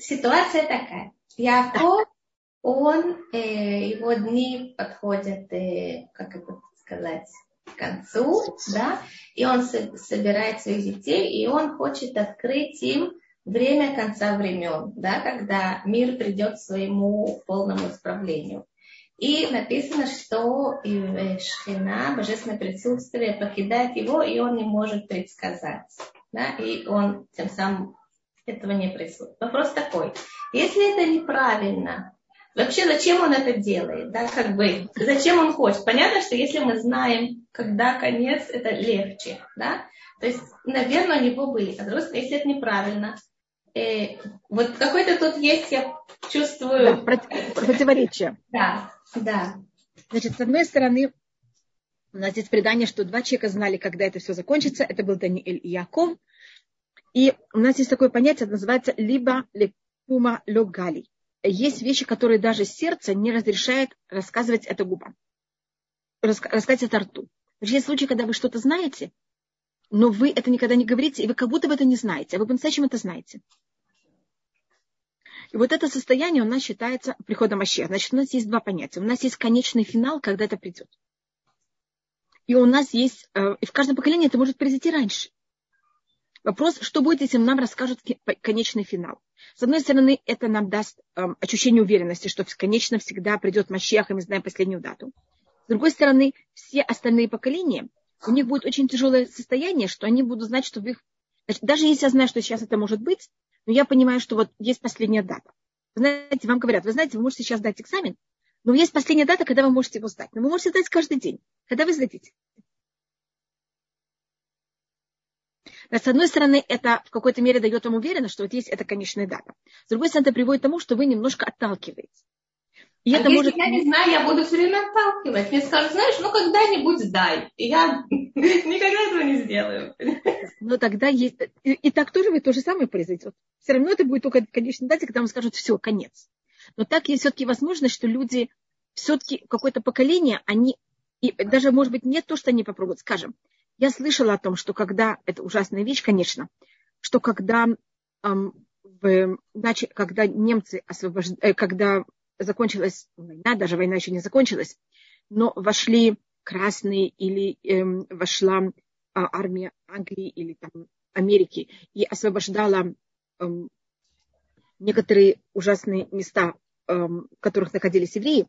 ситуация такая. Яков, он, э, его дни подходят, э, как это сказать, к концу, да, и он собирает своих детей, и он хочет открыть им время конца времен, да, когда мир придет к своему полному исправлению. И написано, что Шхина, божественное присутствие, покидает его, и он не может предсказать. Да? И он тем самым этого не происходит. Вопрос такой. Если это неправильно, вообще зачем он это делает? Да, как бы, зачем он хочет? Понятно, что если мы знаем, когда конец, это легче. Да? То есть, наверное, у него были. А другой если это неправильно, э, вот какой-то тут есть, я чувствую... Да, противоречие. Да, да. Значит, с одной стороны, у нас здесь предание, что два человека знали, когда это все закончится. Это был Даниэль и Яков. И у нас есть такое понятие, называется либо лекума логали. Есть вещи, которые даже сердце не разрешает рассказывать это губам. Рассказать это рту. Есть случаи, когда вы что-то знаете, но вы это никогда не говорите, и вы как будто бы это не знаете, а вы по-настоящему это знаете. И вот это состояние у нас считается приходом Машеха. Значит, у нас есть два понятия. У нас есть конечный финал, когда это придет. И у нас есть, э, и в каждом поколении это может произойти раньше. Вопрос, что будет, если нам расскажут конечный финал. С одной стороны, это нам даст эм, ощущение уверенности, что конечно всегда придет Машех, и мы знаем последнюю дату. С другой стороны, все остальные поколения, у них будет очень тяжелое состояние, что они будут знать, что в их... Значит, даже если я знаю, что сейчас это может быть, но я понимаю, что вот есть последняя дата. Вы знаете, вам говорят, вы знаете, вы можете сейчас дать экзамен, но есть последняя дата, когда вы можете его сдать. Но вы можете сдать каждый день, когда вы сдадите. С одной стороны, это в какой-то мере дает вам уверенность, что вот есть эта конечная дата. С другой стороны, это приводит к тому, что вы немножко отталкиваете. И а это если может... я не знаю, я буду все время отталкивать. Мне скажут, знаешь, ну когда-нибудь сдай. И я никогда этого не сделаю. Но тогда есть... И, и так тоже вы то же самое произойдет. Все равно это будет только конечная дата, когда вам скажут, все, конец. Но так есть все-таки возможность, что люди все-таки какое-то поколение, они и даже, может быть, не то, что они попробуют. Скажем, я слышала о том, что когда, это ужасная вещь, конечно, что когда, эм, в, значит, когда немцы освобождали, э, когда закончилась война, даже война еще не закончилась, но вошли красные или эм, вошла э, армия Англии или там Америки и освобождала эм, некоторые ужасные места, эм, в которых находились евреи,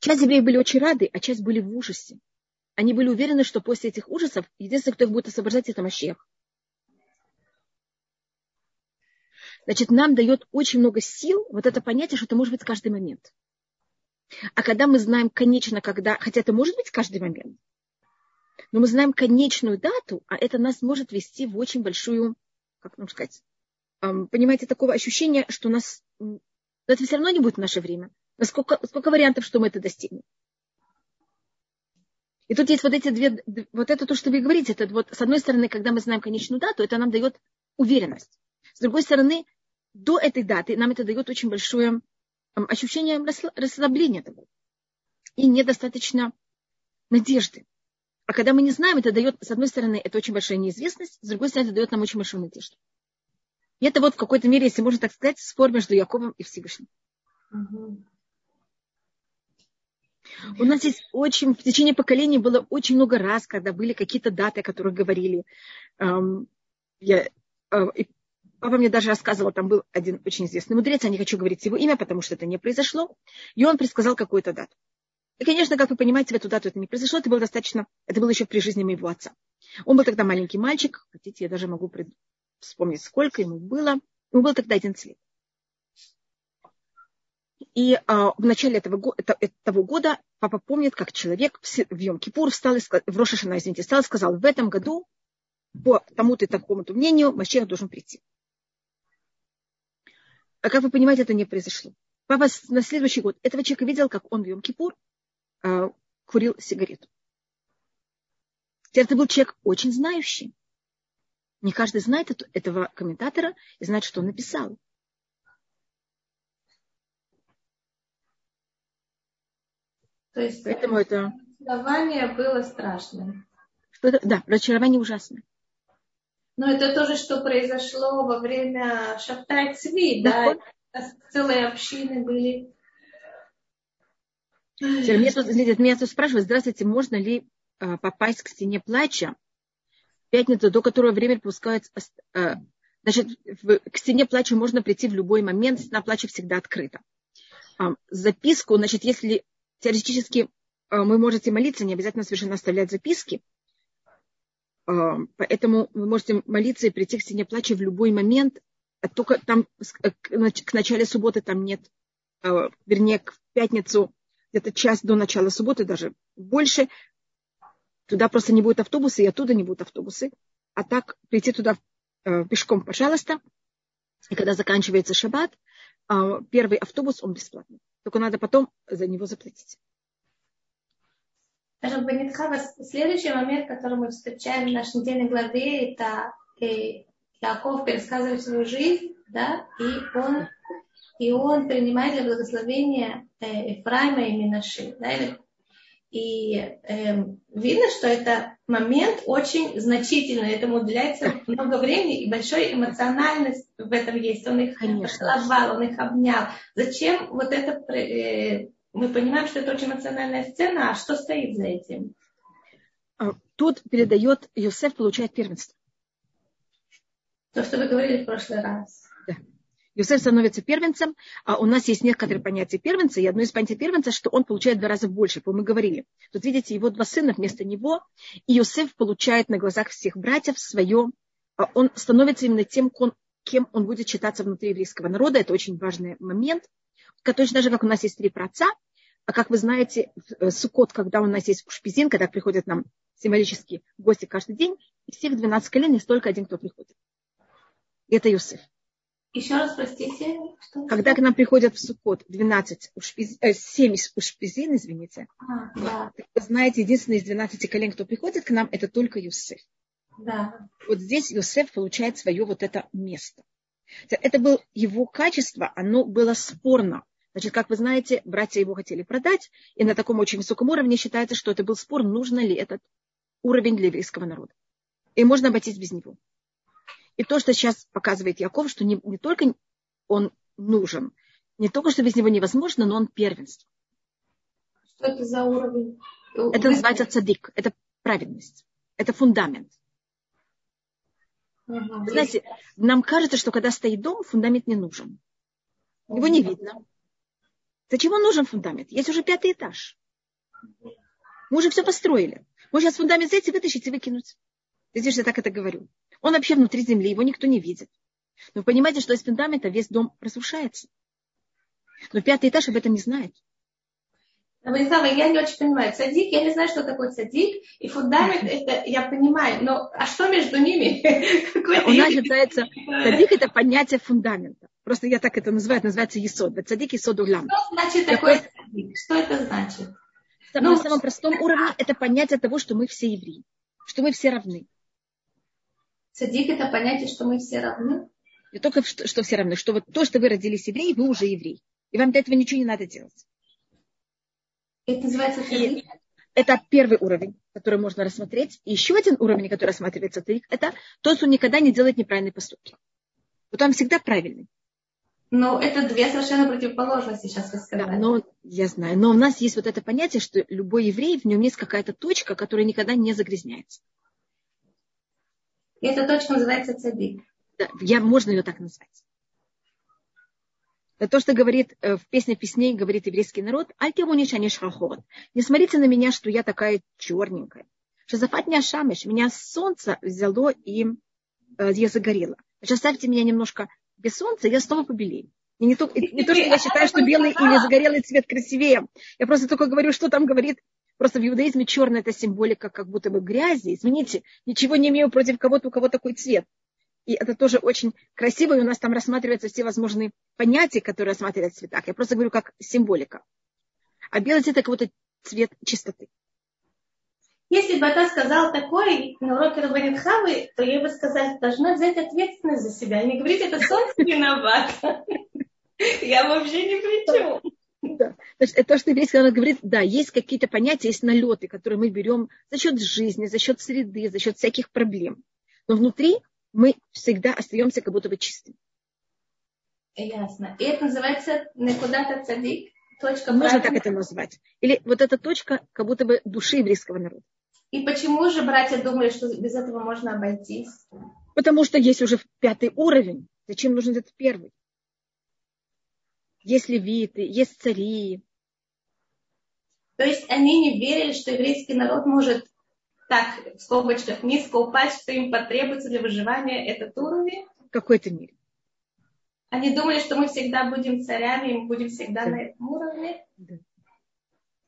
часть евреев были очень рады, а часть были в ужасе они были уверены, что после этих ужасов единственный, кто их будет освобождать, это Машех. Значит, нам дает очень много сил вот это понятие, что это может быть каждый момент. А когда мы знаем конечно, когда, хотя это может быть каждый момент, но мы знаем конечную дату, а это нас может вести в очень большую, как нам сказать, понимаете, такого ощущения, что у нас, это все равно не будет в наше время. Насколько, сколько вариантов, что мы это достигнем. И тут есть вот эти две, вот это то, что вы говорите, это вот с одной стороны, когда мы знаем конечную дату, это нам дает уверенность. С другой стороны, до этой даты нам это дает очень большое ощущение расслабления того. И недостаточно надежды. А когда мы не знаем, это дает, с одной стороны, это очень большая неизвестность, с другой стороны, это дает нам очень большую надежду. И это вот в какой-то мере, если можно так сказать, спор между Яковом и Всевышним. Угу. У нас есть очень, в течение поколений было очень много раз, когда были какие-то даты, о которых говорили. Я, а, папа мне даже рассказывал, там был один очень известный мудрец, я не хочу говорить его имя, потому что это не произошло, и он предсказал какую-то дату. И, конечно, как вы понимаете, в эту дату это не произошло, это было достаточно, это было еще при жизни моего отца. Он был тогда маленький мальчик, хотите, я даже могу вспомнить, сколько ему было. Ему было тогда 11 лет. И а, в начале этого, этого года папа помнит, как человек в Йом-Кипур встал, и, в Рошашана, извините, встал и сказал, в этом году по тому-то и такому-то мнению Машех должен прийти. А как вы понимаете, это не произошло. Папа на следующий год этого человека видел, как он в Йом-Кипур а, курил сигарету. Теперь это был человек очень знающий. Не каждый знает этого комментатора и знает, что он написал. То есть Поэтому это... разочарование было страшным. Что это? Да, разочарование ужасное. Но это тоже, что произошло во время Шафтай Цви, да? Целые общины были. Меня тут, меня тут спрашивают, здравствуйте, можно ли а, попасть к стене плача в пятницу, до которого время пускается... А, значит, к стене плача можно прийти в любой момент, стена плача всегда открыта. А, записку, значит, если теоретически а, вы можете молиться, не обязательно совершенно оставлять записки, а, поэтому вы можете молиться и прийти к стене плача в любой момент, а только там э, к началу субботы там нет, а, вернее, к пятницу где-то час до начала субботы, даже больше, туда просто не будет автобуса, и оттуда не будут автобусы. А так прийти туда э, пешком, пожалуйста. И когда заканчивается шаббат, первый автобус, он бесплатный. Только надо потом за него заплатить. Следующий момент, который мы встречаем в нашей недельной главе, это э, Яков пересказывает свою жизнь, да, и он, и он принимает для благословения э, Ефраима и Минаши. Да, и э, видно, что это момент очень значительный, этому уделяется много времени и большой эмоциональность в этом есть. Он их поцеловал, он их обнял. Зачем вот это э, мы понимаем, что это очень эмоциональная сцена, а что стоит за этим? А, тут передает, Йосеф получает первенство. То, что вы говорили в прошлый раз. Да. Йосеф становится первенцем, а у нас есть некоторые понятия первенца, и одно из понятий первенца, что он получает в два раза больше, по мы говорили. Тут видите, его два сына вместо него, и Йосеф получает на глазах всех братьев свое, а он становится именно тем, кем он будет считаться внутри еврейского народа. Это очень важный момент точно же, как у нас есть три праца, а как вы знаете, в Сукот, когда у нас есть шпизин, когда приходят нам символические гости каждый день, из всех 12 колен есть только один, кто приходит. И это Юсеф. Еще раз, простите. Что когда к нам приходят в Сукот 12, ушпиз... э, 7 ушпизин, извините, а, да. вы знаете, единственный из 12 колен, кто приходит к нам, это только Юсеф. Да. Вот здесь Юсеф получает свое вот это место. Это было его качество, оно было спорно. Значит, как вы знаете, братья его хотели продать, и на таком очень высоком уровне считается, что это был спор, нужно ли этот уровень для еврейского народа. И можно обойтись без него. И то, что сейчас показывает Яков, что не, не только он нужен, не только, что без него невозможно, но он первенство. Что это за уровень? Это называется цадик, это праведность, это фундамент. Угу. Знаете, нам кажется, что когда стоит дом, фундамент не нужен. Его не видно. Зачем он нужен фундамент? Есть уже пятый этаж. Мы уже все построили. Мы сейчас фундамент взять вытащить и выкинуть. Видишь, я так это говорю. Он вообще внутри земли, его никто не видит. Но вы понимаете, что из фундамента весь дом разрушается. Но пятый этаж об этом не знает. Владислава, я не очень понимаю. Садик, я не знаю, что такое садик. И фундамент, это я понимаю. Но а что между ними? У нас считается, садик это понятие фундамента. Просто я так это называю, это называется есод. Цадик есод улям. Что значит такое цадик? Что это значит? Ну, на самом простом уровне это понятие того, что мы все евреи, что мы все равны. Цадик это понятие, что мы все равны? Не только что, что все равны, что вот то, что вы родились евреи, вы уже евреи. И вам для этого ничего не надо делать. Это называется цадик? Это первый уровень, который можно рассмотреть. И еще один уровень, который рассматривается цадик, это тот, кто никогда не делает неправильные поступки. Вот он всегда правильный. Но это две совершенно противоположности, сейчас вы сказали. Да, но, я знаю. Но у нас есть вот это понятие, что любой еврей, в нем есть какая-то точка, которая никогда не загрязняется. И эта точка называется цадик. Я, можно ее так назвать. То, что говорит э, в песне песней, говорит еврейский народ. Не смотрите на меня, что я такая черненькая. Шазафат не ашамиш. Меня солнце взяло и э, я загорела. Значит, оставьте меня немножко без солнца, я снова побелею. И не то, не то, что я считаю, что белый или загорелый цвет красивее. Я просто только говорю, что там говорит. Просто в иудаизме черный это символика как будто бы грязи. Извините, ничего не имею против кого-то, у кого такой цвет. И это тоже очень красиво, и у нас там рассматриваются все возможные понятия, которые рассматривают в цветах. Я просто говорю как символика. А белый цвет это какой-то цвет чистоты. Если бы это сказал такой на уроке Рабанитхавы, то я бы сказала, должна взять ответственность за себя. Не говорить, это солнце виноват. Я вообще не при чем. Да. Это то, что еврейский народ говорит, да, есть какие-то понятия, есть налеты, которые мы берем за счет жизни, за счет среды, за счет всяких проблем. Но внутри мы всегда остаемся как будто бы чистыми. Ясно. И это называется куда-то цадик? Точка Можно так это назвать. Или вот эта точка как будто бы души еврейского народа. И почему же братья думали, что без этого можно обойтись? Потому что есть уже пятый уровень. Зачем нужен этот первый? Есть левиты, есть цари. То есть они не верили, что еврейский народ может так, в скобочках, низко упасть, что им потребуется для выживания этот уровень? В какой-то мере. Они думали, что мы всегда будем царями, и мы будем всегда да. на этом уровне. Да.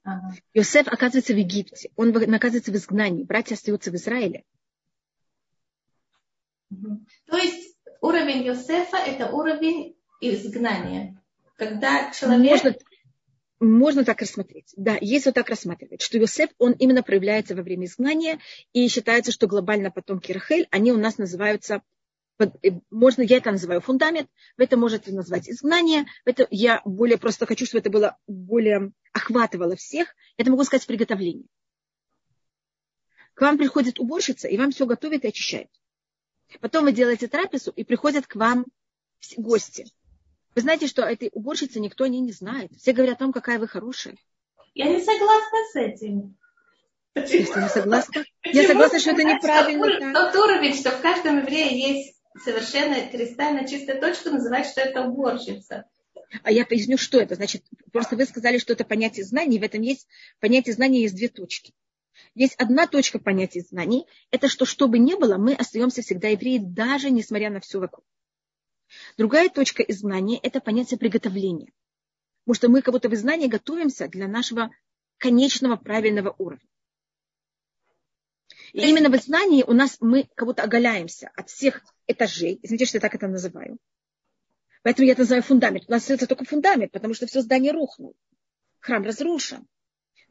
Ага. Йосеф оказывается в Египте, он оказывается в изгнании, братья остаются в Израиле. То есть уровень Йосефа – это уровень изгнания. Когда человек... Можно, можно так рассмотреть. Да, есть вот так рассматривать, что Йосеф, он именно проявляется во время изгнания, и считается, что глобально потомки Рахель, они у нас называются Э, можно, я это называю фундамент, вы это можете назвать изгнание, это я более просто хочу, чтобы это было более охватывало всех, это могу сказать приготовление. К вам приходит уборщица, и вам все готовит и очищает. Потом вы делаете трапезу, и приходят к вам гости. Вы знаете, что этой уборщицы никто не, не знает. Все говорят о том, какая вы хорошая. Я не согласна с этим. Почему? Если не согласна? Почему? Я согласна, что это неправильно. Тот уровень, что в каждом еврее есть совершенно кристально чистая точка называть, что это уборщица. А я поясню, что это. Значит, просто вы сказали, что это понятие знаний. В этом есть понятие знаний, есть две точки. Есть одна точка понятия знаний. Это что, что бы ни было, мы остаемся всегда евреи, даже несмотря на все вокруг. Другая точка из знания – это понятие приготовления. Потому что мы как будто в знании готовимся для нашего конечного правильного уровня. И именно в знании у нас мы как будто оголяемся от всех этажей. Извините, что я так это называю. Поэтому я это называю фундамент. У нас остается только фундамент, потому что все здание рухнуло. Храм разрушен.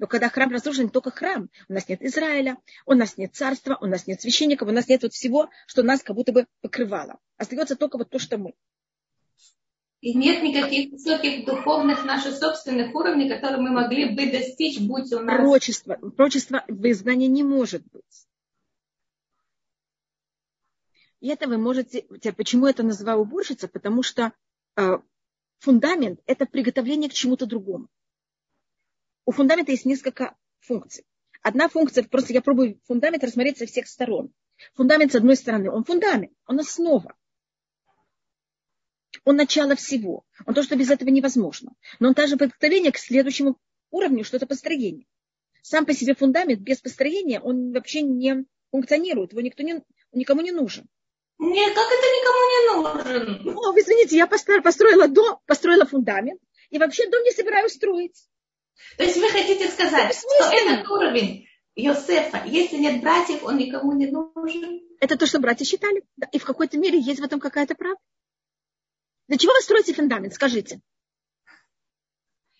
Но когда храм разрушен, только храм. У нас нет Израиля, у нас нет царства, у нас нет священников, у нас нет вот всего, что нас как будто бы покрывало. Остается только вот то, что мы. И нет никаких высоких духовных наших собственных уровней, которые мы могли бы достичь, будь у нас... Прочество. Прочество в изгнании не может быть. И это вы можете... Почему это называю уборщица? Потому что э, фундамент – это приготовление к чему-то другому. У фундамента есть несколько функций. Одна функция, просто я пробую фундамент рассмотреть со всех сторон. Фундамент, с одной стороны, он фундамент, он основа. Он начало всего. Он то, что без этого невозможно. Но он также приготовление к следующему уровню, что это построение. Сам по себе фундамент без построения, он вообще не функционирует, его никто не, никому не нужен. Нет, как это никому не нужен? О, извините, я построила дом, построила фундамент, и вообще дом не собираюсь строить. То есть вы хотите сказать, что этот уровень Йосефа, если нет братьев, он никому не нужен? Это то, что братья считали. Да, и в какой-то мере есть в этом какая-то правда. Для чего вы строите фундамент, скажите?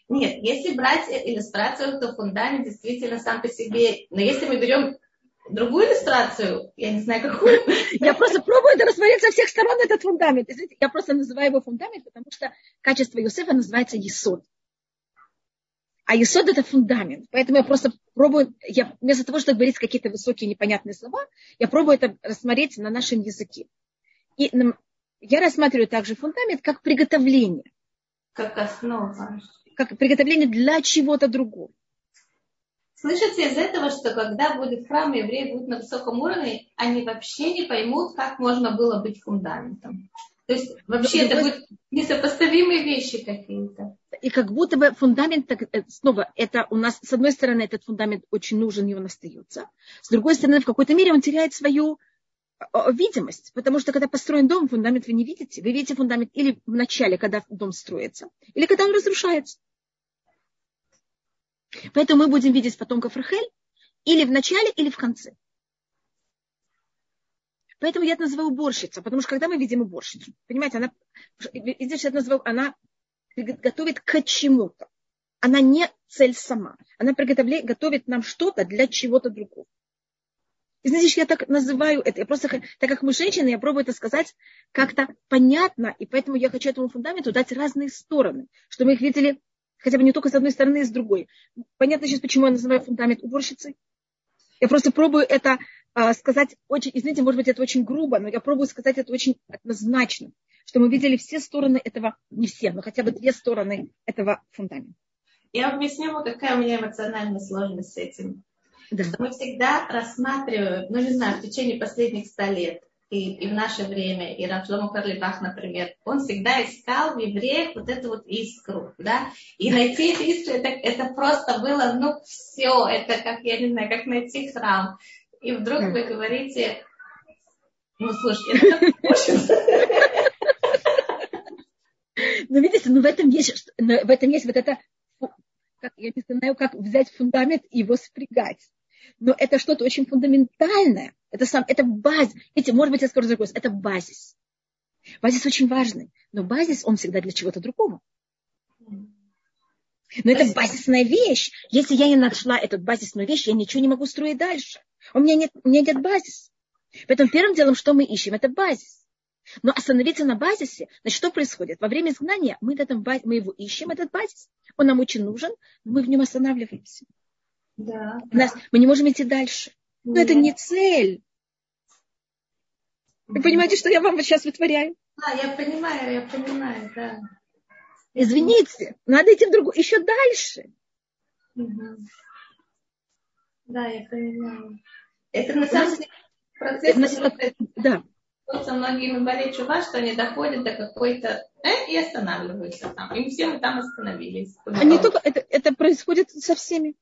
Нет, если брать иллюстрацию, то фундамент действительно сам по себе. Но если мы берем другую иллюстрацию, я не знаю какую. Я просто пробую это рассмотреть со всех сторон этот фундамент. Я просто называю его фундамент, потому что качество Юсефа называется Есод. А Есод это фундамент. Поэтому я просто пробую, я, вместо того, чтобы говорить какие-то высокие непонятные слова, я пробую это рассмотреть на нашем языке. И я рассматриваю также фундамент как приготовление. Как основа. Как приготовление для чего-то другого. Слышите из этого, что когда будет храм, евреи будут на высоком уровне, они вообще не поймут, как можно было быть фундаментом. То есть вообще это будут несопоставимые вещи какие-то. И как будто бы фундамент, э, снова, это у нас, с одной стороны, этот фундамент очень нужен, и он остается. С другой стороны, в какой-то мере он теряет свою видимость, потому что когда построен дом, фундамент вы не видите. Вы видите фундамент или в начале, когда дом строится, или когда он разрушается. Поэтому мы будем видеть потомков Рахель или в начале, или в конце. Поэтому я это называю уборщица, потому что когда мы видим уборщицу, понимаете, она, здесь я называю, она готовит к чему-то. Она не цель сама. Она приготовляет, готовит нам что-то для чего-то другого. И знаете, я так называю это. Я просто, так как мы женщины, я пробую это сказать как-то понятно, и поэтому я хочу этому фундаменту дать разные стороны, чтобы мы их видели хотя бы не только с одной стороны, и с другой. Понятно сейчас, почему я называю фундамент уборщицей? Я просто пробую это а, сказать очень, извините, может быть, это очень грубо, но я пробую сказать это очень однозначно, что мы видели все стороны этого, не все, но хотя бы две стороны этого фундамента. Я объясню какая у меня эмоциональная сложность с этим. Да. Мы всегда рассматриваем, ну не знаю, в течение последних ста лет, и, и в наше время, и Рамшлому Карлибах, например, он всегда искал в евреях вот эту вот искру, да, и найти эту искру, это, это просто было, ну, все, это как, я не знаю, как найти храм. И вдруг вы говорите, ну, слушайте, Ну, видите, ну в этом есть, в этом есть вот это, как, я не знаю, как взять фундамент и его спрягать. Но это что-то очень фундаментальное. Это, сам, это базис. Видите, может быть, я скажу другой это базис. Базис очень важный, но базис, он всегда для чего-то другого. Но это базисная вещь. Если я не нашла эту базисную вещь, я ничего не могу строить дальше. У меня нет, у меня нет базис. Поэтому первым делом, что мы ищем, это базис. Но остановиться на базисе, значит, что происходит? Во время изгнания мы, этом, мы его ищем, этот базис. Он нам очень нужен, но мы в нем останавливаемся. Да. Нас, мы не можем идти дальше. Но Нет. это не цель. Вы понимаете, что я вам вот сейчас вытворяю? Да, я понимаю, я понимаю, да. Извините, надо идти в другую, еще дальше. Угу. Да, я понимаю. Это на самом деле процесс, это, да. со многими болеет чува, что они доходят до какой-то э, и останавливаются там. И все мы там остановились. Они только, это, это происходит со всеми.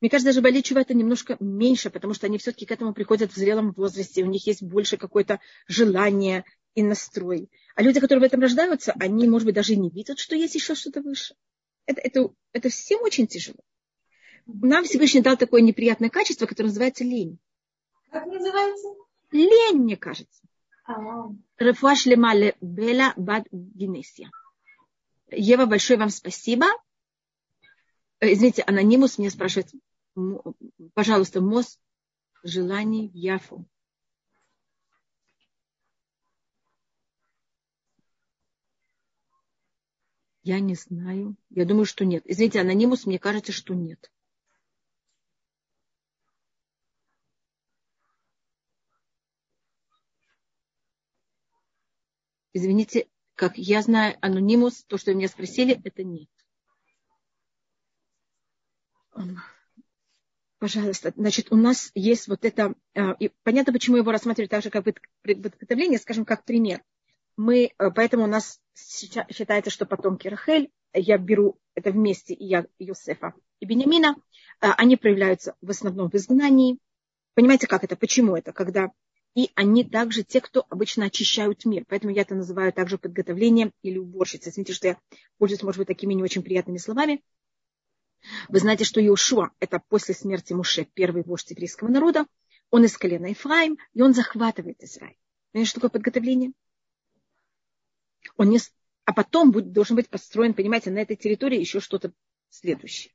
Мне кажется, даже болеть чува это немножко меньше, потому что они все-таки к этому приходят в зрелом возрасте, у них есть больше какое-то желание и настрой. А люди, которые в этом рождаются, они, может быть, даже не видят, что есть еще что-то выше. Это, это, это всем очень тяжело. Нам Всевышний дал такое неприятное качество, которое называется лень. Как называется? Лень, мне кажется. Рефуаш лемале бела бад генесия. Ева, большое вам спасибо. Э, извините, анонимус мне спрашивает, пожалуйста, мост желаний в Яфу. Я не знаю. Я думаю, что нет. Извините, анонимус, мне кажется, что нет. Извините, как я знаю, анонимус, то, что меня спросили, это нет. Пожалуйста, значит, у нас есть вот это, а, и понятно, почему его рассматривать так же, как подготовление, скажем, как пример. Мы, э, поэтому у нас считается, что потомки Рахель, я беру это вместе, и я Юсефа и Бениамина, а, они проявляются в основном в изгнании. Понимаете, как это? Почему это? Когда и они также те, кто обычно очищают мир. Поэтому я это называю также подготовлением или уборщицей. Извините, что я пользуюсь, может быть, такими не очень приятными словами. Вы знаете, что Иошуа – это после смерти Муше первый вождь еврейского народа. Он из колена Ефраим, и он захватывает Израиль. Понимаете, что такое подготовление? Он не... А потом будет, должен быть построен, понимаете, на этой территории еще что-то следующее.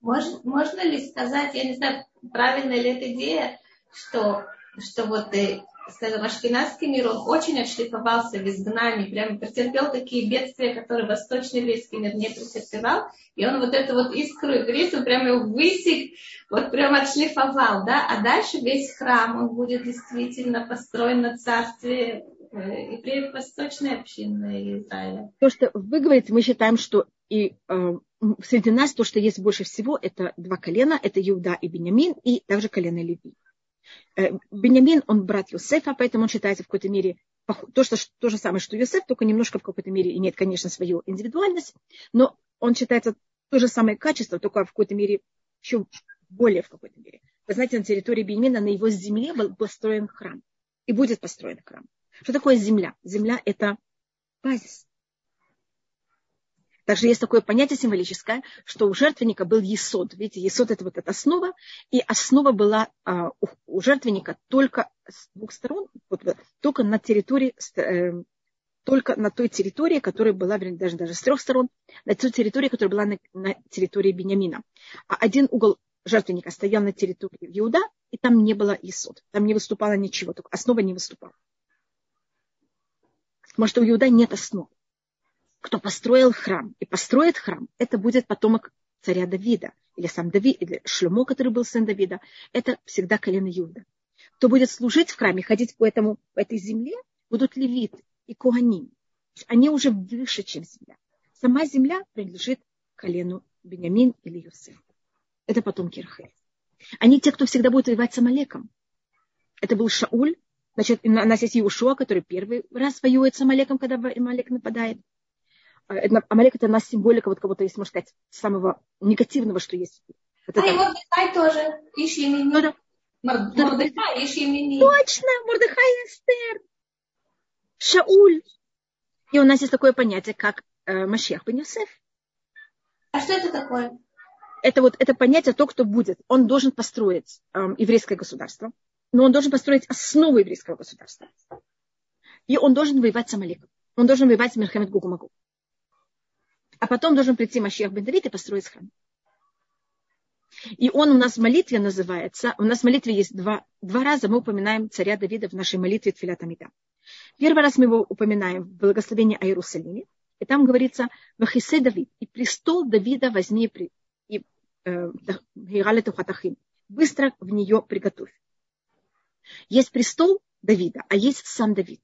Можно, можно ли сказать, я не знаю, правильная ли эта идея, что, что вот и скажем, ашкенадский мир, он очень отшлифовался в изгнании, прямо претерпел такие бедствия, которые восточный еврейский мир не претерпевал, и он вот эту вот искру еврейства прямо его высек, вот прямо отшлифовал, да, а дальше весь храм, он будет действительно построен на царстве э, евреев восточной общины Израиля. То, что вы говорите, мы считаем, что и э, среди нас то, что есть больше всего, это два колена, это Иуда и Бениамин, и также колено Леви. Э, Бенямин, он брат Юсефа, поэтому он считается в какой-то мере то, что, то же самое, что Юсеф, только немножко в какой-то мере имеет, конечно, свою индивидуальность, но он считается то же самое качество, только в какой-то мере еще более в какой-то мере. Вы знаете, на территории Беньмина, на его земле был построен храм. И будет построен храм. Что такое земля? Земля – это базис. Также есть такое понятие символическое, что у жертвенника был есод. Видите, есод – это вот эта основа, и основа была а, у, жертвенника только с двух сторон, вот, только на территории, э, только на той территории, которая была, даже, даже с трех сторон, на той территории, которая была на, на территории Бениамина. А один угол жертвенника стоял на территории Иуда, и там не было есод, там не выступало ничего, только основа не выступала. Потому что у Иуда нет основы кто построил храм и построит храм, это будет потомок царя Давида. или сам Давид, или Шлюмо, который был сын Давида, это всегда колено Иуда. Кто будет служить в храме, ходить по, этому, по этой земле, будут левиты и куаним. Они уже выше, чем земля. Сама земля принадлежит колену Бениамин или Юсеф. Это потомки Рахель. Они те, кто всегда будет воевать с Амалеком. Это был Шауль. Значит, у нас есть Иушуа, который первый раз воюет с Амалеком, когда Амалек нападает. А, Амалек это у нас символика вот кого-то есть, можно сказать, самого негативного, что есть. А это... и Мордыхай тоже. Ищи ну, да. Мордыхай, ищи Точно, Мордыхай и Эстер. Шауль. И у нас есть такое понятие, как э, Машех бен Йосеф. А что это такое? Это вот это понятие, то, кто будет. Он должен построить э, еврейское государство, но он должен построить основу еврейского государства. И он должен воевать с Амаликом. Он должен воевать с Мерхамед Гугумагу. А потом должен прийти Машех бен Давид и построить храм. И он у нас в молитве называется, у нас в молитве есть два, два раза мы упоминаем царя Давида в нашей молитве Тфилят Амида. Первый раз мы его упоминаем в благословении о Иерусалиме, и там говорится «Вахисе Давид» и престол Давида возьми и э, быстро в нее приготовь. Есть престол Давида, а есть сам Давид.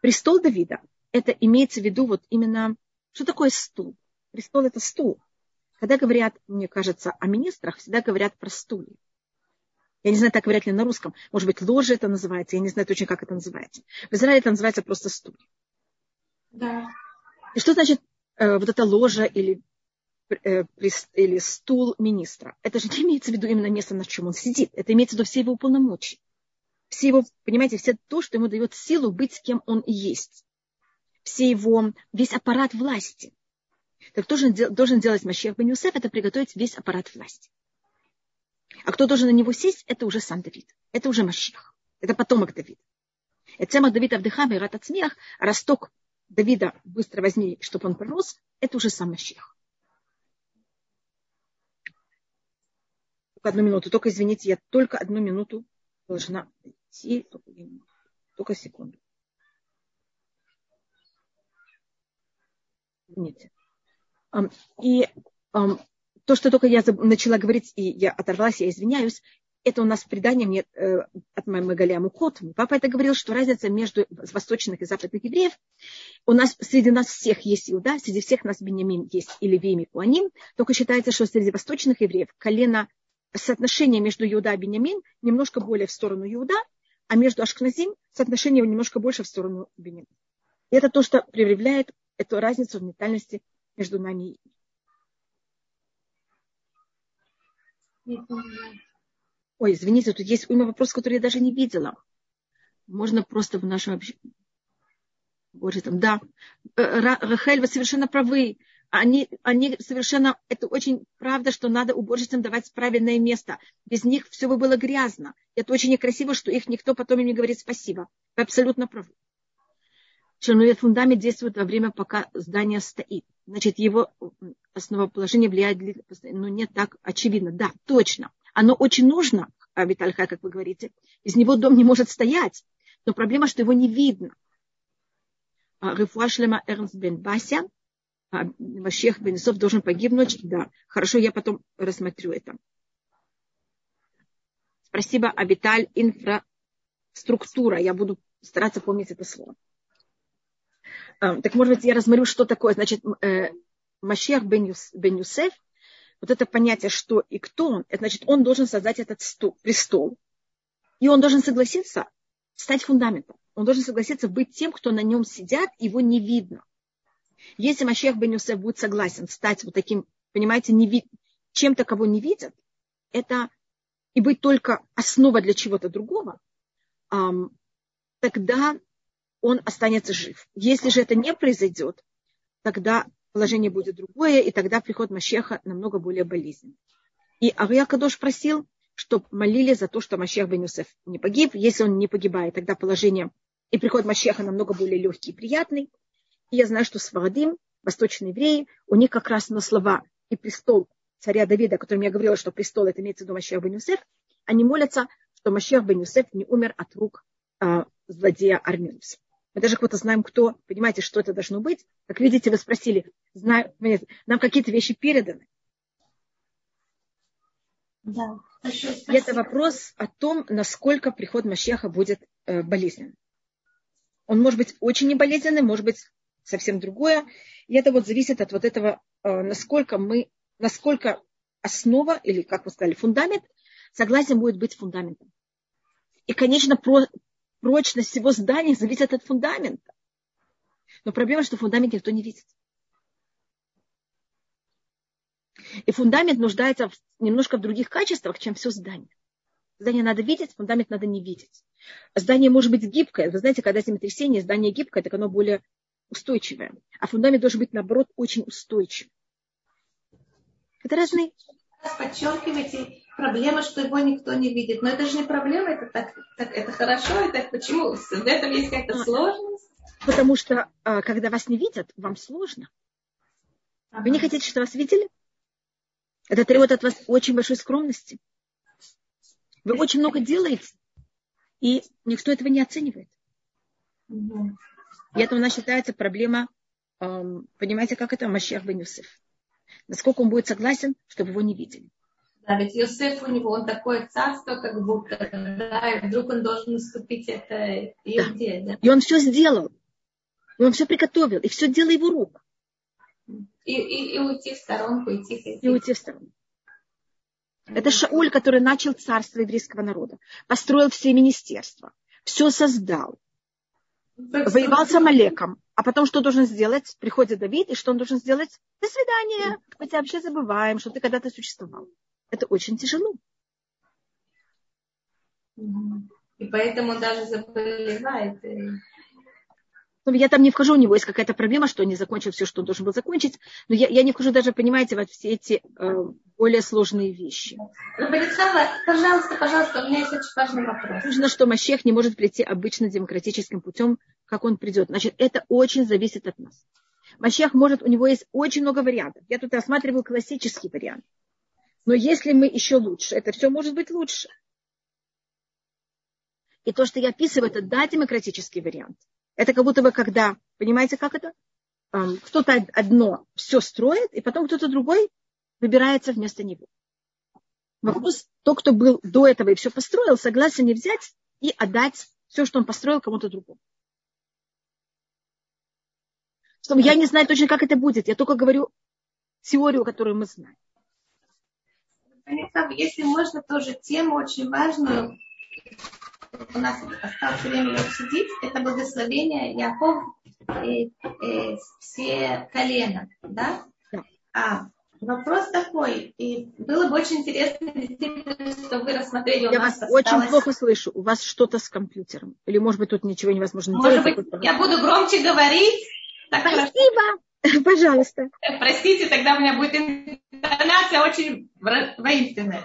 Престол Давида, это имеется в виду вот именно, что такое стул? Престол – это стул. Когда говорят, мне кажется, о министрах, всегда говорят про стулья. Я не знаю, так говорят ли на русском. Может быть, ложе это называется. Я не знаю точно, как это называется. В Израиле это называется просто стул. Да. И что значит э, вот эта ложа или, э, или стул министра? Это же не имеется в виду именно место, на чем он сидит. Это имеется в виду все его полномочия. Все его, понимаете, все то, что ему дает силу быть кем он и есть. Все его, весь аппарат власти. Так кто же должен делать Машех бен Юсеф? Это приготовить весь аппарат власти. А кто должен на него сесть, это уже сам Давид. Это уже Машех. Это потомок Давида. Это Цемах Давида Авдыхам и Смех, а росток Давида быстро возьми, чтобы он пророс, это уже сам Машех. Только одну минуту. Только, извините, я только одну минуту должна идти. Только секунду. Извините. И то, что только я начала говорить, и я оторвалась, я извиняюсь, это у нас предание мне э, от Магаля Мукот. Папа это говорил, что разница между восточных и западных евреев, у нас среди нас всех есть Иуда, среди всех нас Бенямин есть и Левиим, и только считается, что среди восточных евреев колено соотношение между Иуда и Бенямин немножко более в сторону Иуда, а между Ашкназим соотношение немножко больше в сторону Бенямин. И это то, что проявляет эту разницу в ментальности между нами Ой, извините, тут есть уйма вопросов, которые я даже не видела. Можно просто в нашем общении. Боже, там, да. Э, Рахель, вы совершенно правы. Они, они совершенно, это очень правда, что надо уборщицам давать правильное место. Без них все бы было грязно. Это очень некрасиво, что их никто потом им не говорит спасибо. Вы абсолютно правы. Черновец фундамент действует во время, пока здание стоит. Значит, его основоположение влияет, но ну, не так очевидно. Да, точно. Оно очень нужно, а, Витальха, как вы говорите. Из него дом не может стоять. Но проблема, что его не видно. А, Рефуашлема Эрнст бен Бася, а, Машех бен Исов должен погибнуть. Да, хорошо, я потом рассмотрю это. Спасибо, Абиталь, инфраструктура. Я буду стараться помнить это слово. Так, может быть, я рассмотрю, что такое. Значит, э, Машех бен Юсеф вот это понятие, что и кто он, это значит, он должен создать этот стол, престол, и он должен согласиться стать фундаментом. Он должен согласиться быть тем, кто на нем сидят, его не видно. Если Машех бен Юсеф будет согласен стать вот таким, понимаете, не вид... чем-то, кого не видят, это и быть только основа для чего-то другого, тогда он останется жив. Если же это не произойдет, тогда положение будет другое, и тогда приход Машеха намного более болезненный. И Ария Кадош просил, чтобы молили за то, что Машех бен Юсеф не погиб. Если он не погибает, тогда положение и приход Машеха намного более легкий и приятный. И я знаю, что Сварадим, восточные евреи, у них как раз на слова и престол царя Давида, о котором я говорила, что престол это имеется в виду Машех бен Юсеф, они молятся, что Машех бен Юсеф не умер от рук а, злодея Арминуса. Мы даже кого-то знаем, кто, понимаете, что это должно быть. Как видите, вы спросили, знаю, нам какие-то вещи переданы. Да. И это вопрос о том, насколько приход Машеха будет э, болезненным. Он может быть очень неболезненным, может быть совсем другое. И это вот зависит от вот этого, э, насколько мы, насколько основа, или, как вы сказали, фундамент, согласен будет быть фундаментом. И, конечно, про, прочность всего здания зависит от фундамента. Но проблема, что фундамент никто не видит. И фундамент нуждается в, немножко в других качествах, чем все здание. Здание надо видеть, фундамент надо не видеть. Здание может быть гибкое. Вы знаете, когда землетрясение, здание гибкое, так оно более устойчивое. А фундамент должен быть, наоборот, очень устойчивый. Это разные... Подчеркивайте проблема, что его никто не видит. Но это же не проблема, это так, так это хорошо, это почему? В этом есть какая-то сложность. Потому что, а, когда вас не видят, вам сложно. Вы не хотите, чтобы вас видели? Это требует от вас очень большой скромности. Вы очень много делаете, и никто этого не оценивает. И это у нас считается проблема, понимаете, как это Машех бен Юсеф. Насколько он будет согласен, чтобы его не видели. Да, ведь Йосеф у него, он такое царство, как будто, да, и вдруг он должен наступить это Иудея, да. да. И он все сделал. И он все приготовил, и все дело его рук. И, и, и уйти в сторонку, и тихо. И уйти в сторонку. Это Шауль, который начал царство еврейского народа, построил все министерства, все создал, воевал с Амалеком. А потом что должен сделать? Приходит Давид, и что он должен сделать? До свидания. Мы тебя вообще забываем, что ты когда-то существовал. Это очень тяжело. И поэтому даже заболевает. Ну, я там не вхожу, у него есть какая-то проблема, что он не закончил все, что он должен был закончить. Но я, я не вхожу даже, понимаете, во все эти э, более сложные вещи. Борислава, пожалуйста, пожалуйста, у меня есть очень важный вопрос. Нужно, что Мащех не может прийти обычно демократическим путем, как он придет. Значит, это очень зависит от нас. Мащех может, у него есть очень много вариантов. Я тут рассматриваю классический вариант. Но если мы еще лучше, это все может быть лучше. И то, что я описываю, это да, демократический вариант. Это как будто бы когда, понимаете, как это? Кто-то одно все строит, и потом кто-то другой выбирается вместо него. Вопрос, то, кто был до этого и все построил, согласен не взять и отдать все, что он построил кому-то другому. Я не знаю точно, как это будет. Я только говорю теорию, которую мы знаем. Если можно, тоже тему очень важную, у нас осталось время ее обсудить, это благословение Яков и, и все колена, да? А вопрос такой, и было бы очень интересно, что вы рассмотрели у Я нас вас осталось... очень плохо слышу, у вас что-то с компьютером, или может быть тут ничего невозможно может делать? Быть, я буду громче говорить. Так Спасибо. Пожалуйста. Простите, тогда у меня будет интонация очень воинственная.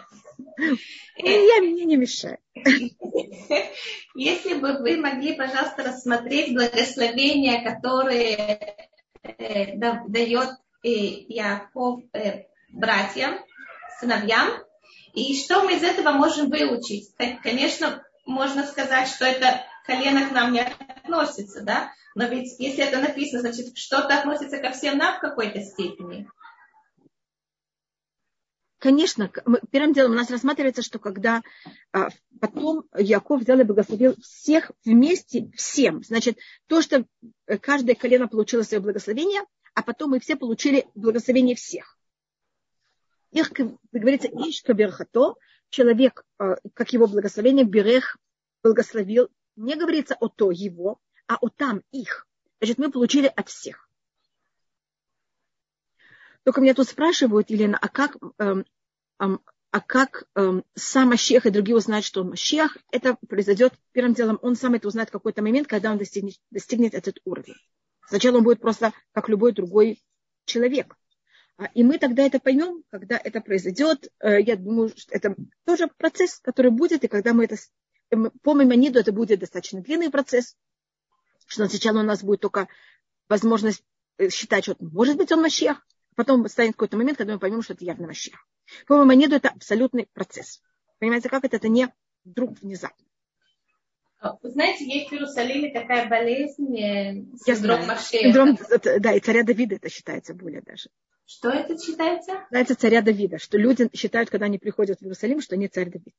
Я мне не мешаю. Если бы вы могли, пожалуйста, рассмотреть благословения, которые э, дает э, Яков э, братьям, сыновьям, и что мы из этого можем выучить? Конечно, можно сказать, что это колено к нам не относится, да? Но ведь если это написано, значит, что-то относится ко всем нам в какой-то степени. Конечно, первым делом у нас рассматривается, что когда а, потом Яков взял и благословил всех вместе, всем. Значит, то, что каждое колено получило свое благословение, а потом мы все получили благословение всех. Их, как говорится, ишка берхато, человек, а, как его благословение, берех благословил. Не говорится о то его, а о там их. Значит, мы получили от всех. Только меня тут спрашивают, Елена, а как, эм, эм, а как эм, сам Мащех и другие узнают, что он Мащех? Это произойдет первым делом. Он сам это узнает в какой-то момент, когда он достигнет, достигнет этот уровень. Сначала он будет просто как любой другой человек. А, и мы тогда это поймем, когда это произойдет. Э, я думаю, что это тоже процесс, который будет, и когда мы это по Маймониду это будет достаточно длинный процесс, что сначала у нас будет только возможность э, считать, что может быть он Мащех, потом станет какой-то момент, когда мы поймем, что это явно Мащех. По Маймониду это абсолютный процесс. Понимаете, как это? Это не вдруг внезапно. А, вы знаете, есть в Иерусалиме такая болезнь, э, синдром Машеха. Синдром, да, и царя Давида это считается более даже. Что это считается? Считается царя Давида, что люди считают, когда они приходят в Иерусалим, что они царь Давид.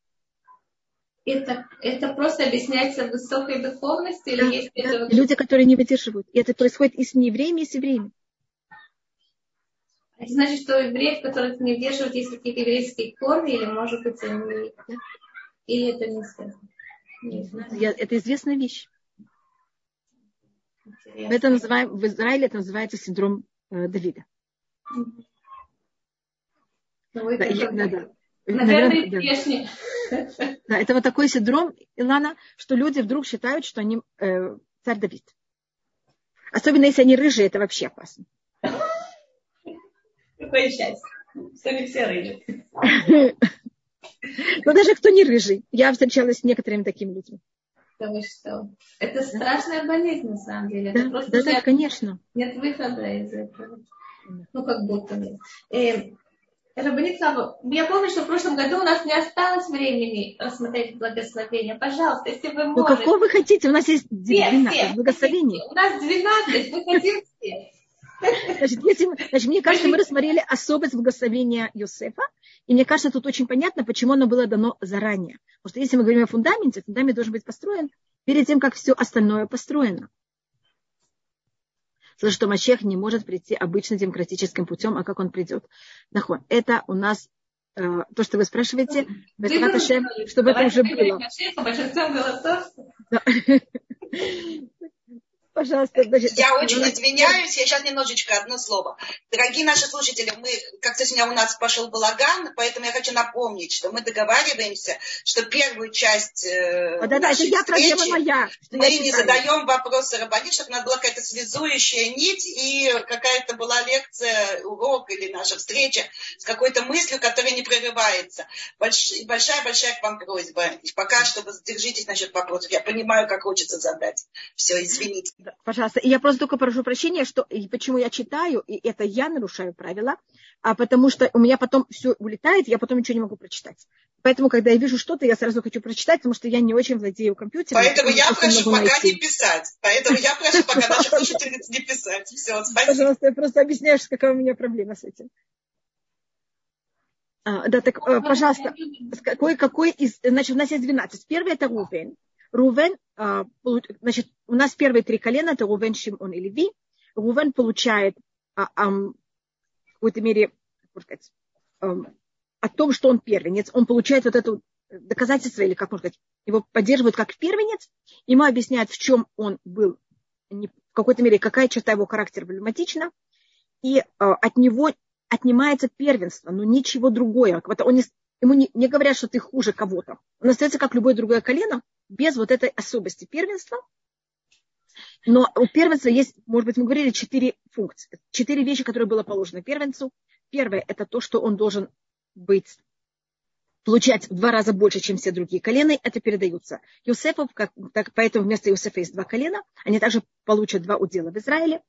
Это, это просто объясняется высокой духовности или Да, есть да. это Люди, которые не выдерживают. И это происходит и с неевреями, и с евреями. Это значит, что евреев, которых не удерживают, есть какие-то еврейские корни, или, может быть, они... Или это не связано? Не знаю. Я- это известная вещь. Интересно. Это называем, в Израиле это называется синдром э, Давида. Ну, это Да, я- да, да. Наверное, Наверное, да. это вот такой синдром, Илана, что люди вдруг считают, что они э, царь Давид. Особенно если они рыжие, это вообще опасно. Какое счастье. Что не все рыжие. Но даже кто не рыжий, я встречалась с некоторыми такими людьми. Да вы что? Это страшная болезнь, на самом деле. Да, просто да, да, нет, конечно. нет выхода из этого. Ну, как будто нет. Э, Рабанит Слава, я помню, что в прошлом году у нас не осталось времени рассмотреть благословение. Пожалуйста, если вы Ну, можете. какого вы хотите? У нас есть Все, 12 все. благословений. У нас 12, мы хотим все. Значит, если значит, мне кажется, мы рассмотрели особость благословения Йосефа, и мне кажется, тут очень понятно, почему оно было дано заранее. Потому что если мы говорим о фундаменте, фундамент должен быть построен перед тем, как все остальное построено. Потому что Мащех не может прийти обычно демократическим путем, а как он придет. Это у нас э, то, что вы спрашиваете, Безрат Ашем, чтобы это уже было. Большинство голосов. Пожалуйста, значит, Я очень извиняюсь, я сейчас немножечко одно слово. Дорогие наши слушатели, мы как-то сегодня у нас пошел балаган, поэтому я хочу напомнить, что мы договариваемся, что первую часть э, Да, да, это я встречи моя. Мы я не задаем вопросы Рабанит, чтобы у нас была какая-то связующая нить и какая-то была лекция, урок или наша встреча с какой-то мыслью, которая не прерывается. Больш- Большая-большая к вам просьба. И пока что вы держитесь насчет вопросов. Я понимаю, как хочется задать. Все, извините. Да, Пожалуйста. И я просто только прошу прощения, что и почему я читаю, и это я нарушаю правила, а потому что у меня потом все улетает, я потом ничего не могу прочитать. Поэтому, когда я вижу что-то, я сразу хочу прочитать, потому что я не очень владею компьютером. Поэтому я очень прошу пока найти. не писать. Поэтому я прошу пока наших слушателей не писать. Все, спасибо. Пожалуйста, я просто объясняю, какая у меня проблема с этим. А, да, так, э, пожалуйста, какой, какой из... Значит, у нас есть 12. Первый это Рувен. Рувен, а, значит, у нас первые три колена, это Рувен, Шимон и Леви. Рувен получает а, в какой-то мере, как сказать, о том, что он первенец, он получает вот это доказательство, или как можно сказать, его поддерживают как первенец, ему объясняют, в чем он был, в какой-то мере, какая черта его характера проблематична, и а, от него отнимается первенство, но ничего другое. Он не, ему не, не говорят, что ты хуже кого-то. Он остается как любое другое колено, без вот этой особости первенства. Но у первенства есть, может быть, мы говорили, четыре функции, четыре вещи, которые было положено первенцу. Первое – это то, что он должен быть, получать в два раза больше, чем все другие колена. Это передаются Юсефов, как, так, поэтому вместо Юсефа есть два колена. Они также получат два удела в Израиле.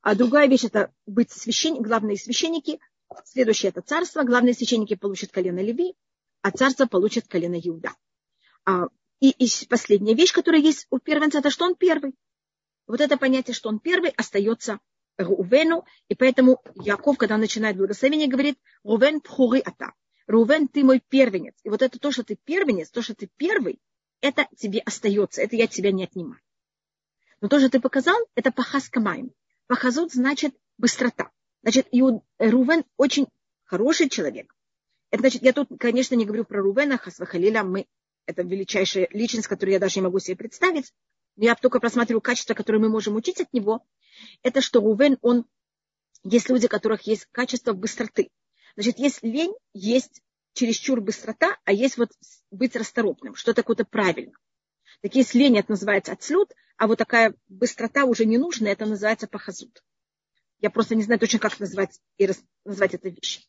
А другая вещь – это быть священник, главные священники. Следующее – это царство. Главные священники получат колено Леви, а царство получит колено Иуда. А, и, и последняя вещь, которая есть у первенца, это что он первый. Вот это понятие, что он первый, остается Рувену, и поэтому Яков, когда начинает благословение, говорит, Рувен пхуры ата. Рувен, ты мой первенец. И вот это то, что ты первенец, то, что ты первый, это тебе остается, это я тебя не отнимаю. Но то, что ты показал, это пахаскамаем. Пахазут значит быстрота. Значит, Иуд, Рувен очень хороший человек. Это значит, я тут, конечно, не говорю про Рувена, Хасвахалиля, мы, это величайшая личность, которую я даже не могу себе представить. Я только просматриваю качества, которые мы можем учить от него. Это что Рувен, он, есть люди, у которых есть качество быстроты. Значит, есть лень, есть чересчур быстрота, а есть вот быть расторопным, что такое-то правильно. Так есть лень, это называется отслюд, а вот такая быстрота уже не нужна, это называется пахазут. Я просто не знаю точно, как назвать, и раз, назвать эту вещь.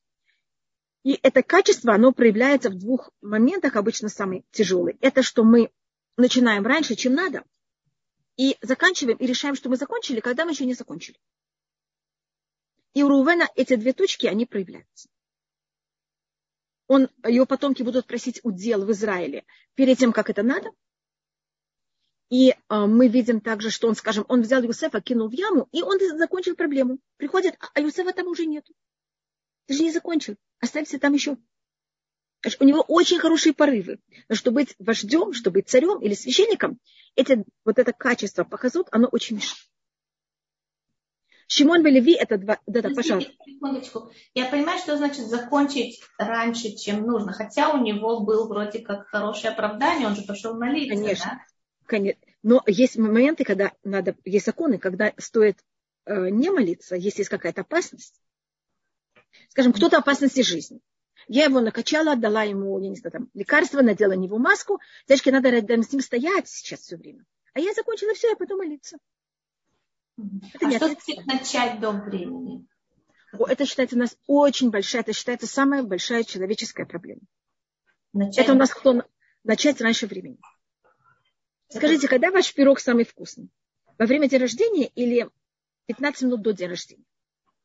И это качество, оно проявляется в двух моментах, обычно самый тяжелый. Это что мы начинаем раньше, чем надо, и заканчиваем, и решаем, что мы закончили, когда мы еще не закончили. И у Рувена эти две точки, они проявляются. Он, его потомки будут просить удел в Израиле перед тем, как это надо. И а, мы видим также, что он, скажем, он взял Юсефа, кинул в яму, и он закончил проблему. Приходит, а Юсефа там уже нет. Ты же не закончил. Оставься там еще. У него очень хорошие порывы. Но чтобы быть вождем, чтобы быть царем или священником, эти, вот это качество похазут, оно очень мешает. Шимон Белеви это два... Да, да, пожалуйста. Секундочку. Я понимаю, что значит закончить раньше, чем нужно. Хотя у него был вроде как хорошее оправдание, он же пошел молиться. Конечно. Да? Конечно. Но есть моменты, когда надо, есть законы, когда стоит э, не молиться, если есть какая-то опасность. Скажем, кто-то опасности жизни. Я его накачала, отдала ему, я не знаю, там, лекарство, надела на него маску. Девочке надо рядом с ним стоять сейчас все время. А я закончила все, я пойду молиться. Это а что значит начать до времени? Это считается у нас очень большая, это считается самая большая человеческая проблема. Начать... Это у нас кто начать раньше времени. Скажите, когда ваш пирог самый вкусный? Во время дня рождения или 15 минут до дня рождения?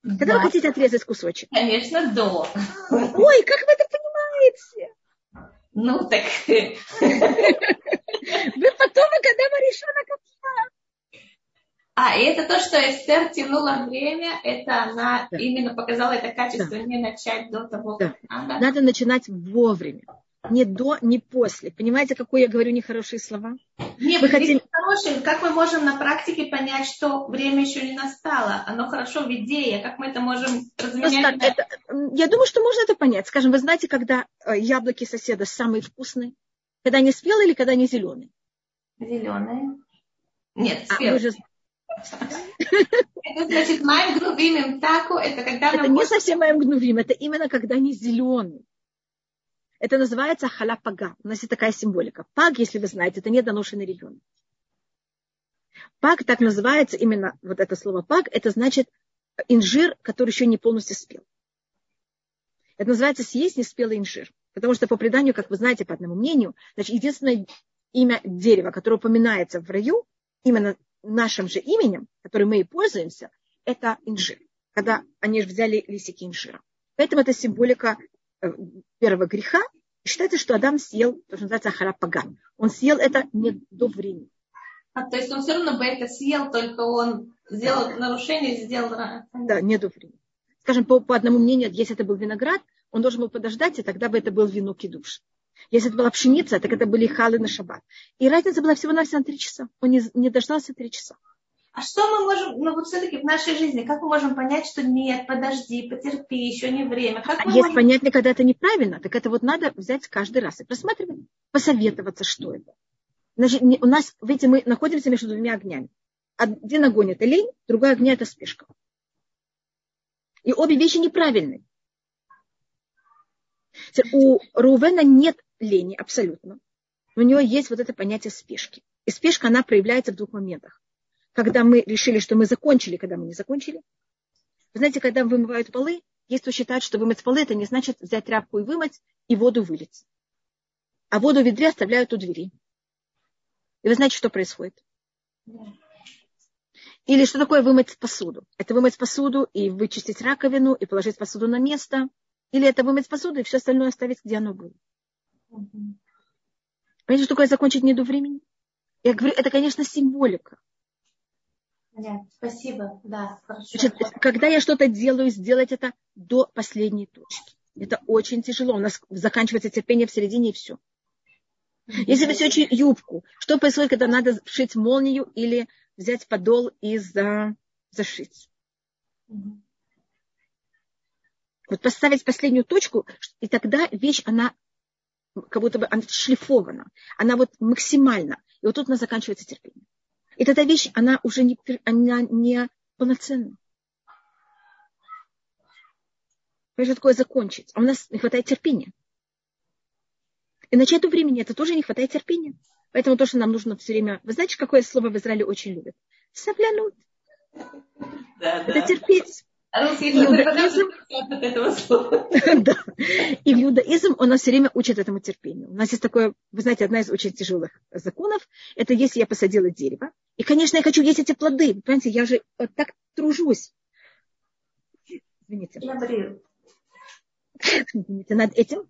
Когда да. вы хотите отрезать кусочек? Конечно, до. Ой, как вы это понимаете? Ну так. Вы потом, когда вы решена как а, и это то, что Эстер тянула время, это она да. именно показала это качество, да. не начать до того, да. как надо. Надо начинать вовремя. Не до, не после. Понимаете, какое я говорю нехорошие слова? Нет, вы хотите... хорошие. Как мы можем на практике понять, что время еще не настало? Оно хорошо в идее. Как мы это можем разменять? На... Это, я думаю, что можно это понять. Скажем, вы знаете, когда э, яблоки соседа самые вкусные? Когда они спелые или когда они зеленые? Зеленые. Нет, спелые. А, же это значит, моим гнувим таку, это когда Это не совсем моим гнувим, это именно когда они зеленые. Это называется халапага. У нас есть такая символика. Паг, если вы знаете, это недоношенный ребенок. Паг так называется, именно вот это слово паг, это значит инжир, который еще не полностью спел. Это называется съесть неспелый инжир. Потому что по преданию, как вы знаете, по одному мнению, значит, единственное имя дерева, которое упоминается в раю, именно нашим же именем, которым мы и пользуемся, это инжир. Когда они взяли листики инжира. Поэтому это символика первого греха. Считается, что Адам съел то, что называется харапаган. Он съел это не до времени. А, то есть он все равно бы это съел, только он сделал да. нарушение, сделал... Да, не до времени. Скажем, по, по одному мнению, если это был виноград, он должен был подождать, и тогда бы это был вино кидуш. Если это была пшеница, так это были халы на шаббат. И разница была всего на всего на три часа. Он не, не дождался три часа. А что мы можем, ну вот все-таки в нашей жизни, как мы можем понять, что нет, подожди, потерпи, еще не время? Как а если можем... понять ли, когда это неправильно, так это вот надо взять каждый раз и просматривать, посоветоваться, что это. Значит, у нас, видите, мы находимся между двумя огнями. Один огонь это лень, другой огонь это спешка. И обе вещи неправильные. У Рувена нет лени абсолютно. У него есть вот это понятие спешки. И спешка, она проявляется в двух моментах. Когда мы решили, что мы закончили, когда мы не закончили. Вы знаете, когда вымывают полы, есть кто считает, что вымыть полы, это не значит взять тряпку и вымыть, и воду вылить. А воду в ведре оставляют у двери. И вы знаете, что происходит? Или что такое вымыть посуду? Это вымыть посуду и вычистить раковину, и положить посуду на место. Или это вымыть посуду и все остальное оставить, где оно было. Понимаете, что такое закончить не до времени? Я говорю, это, конечно, символика. Понятно. Спасибо. Да, хорошо. Значит, когда я что-то делаю, сделать это до последней точки. Это очень тяжело. У нас заканчивается терпение в середине и все. Если вы сечете юбку, что происходит, когда надо вшить молнию или взять подол и за... зашить? Вот поставить последнюю точку, и тогда вещь, она как будто бы она шлифована, она вот максимально. И вот тут у нас заканчивается терпение. И эта вещь, она уже не, она не полноценна. Понимаешь, что такое закончить? А у нас не хватает терпения. И начать до времени, это тоже не хватает терпения. Поэтому то, что нам нужно все время... Вы знаете, какое слово в Израиле очень любят? Савлянут. Да, это да. терпеть. Иудаизм, да. И в иудаизм он нас все время учит этому терпению. У нас есть такое, вы знаете, одна из очень тяжелых законов, это если я посадила дерево, и, конечно, я хочу есть эти плоды. Понимаете, я же вот так тружусь. Извините. Извините, над этим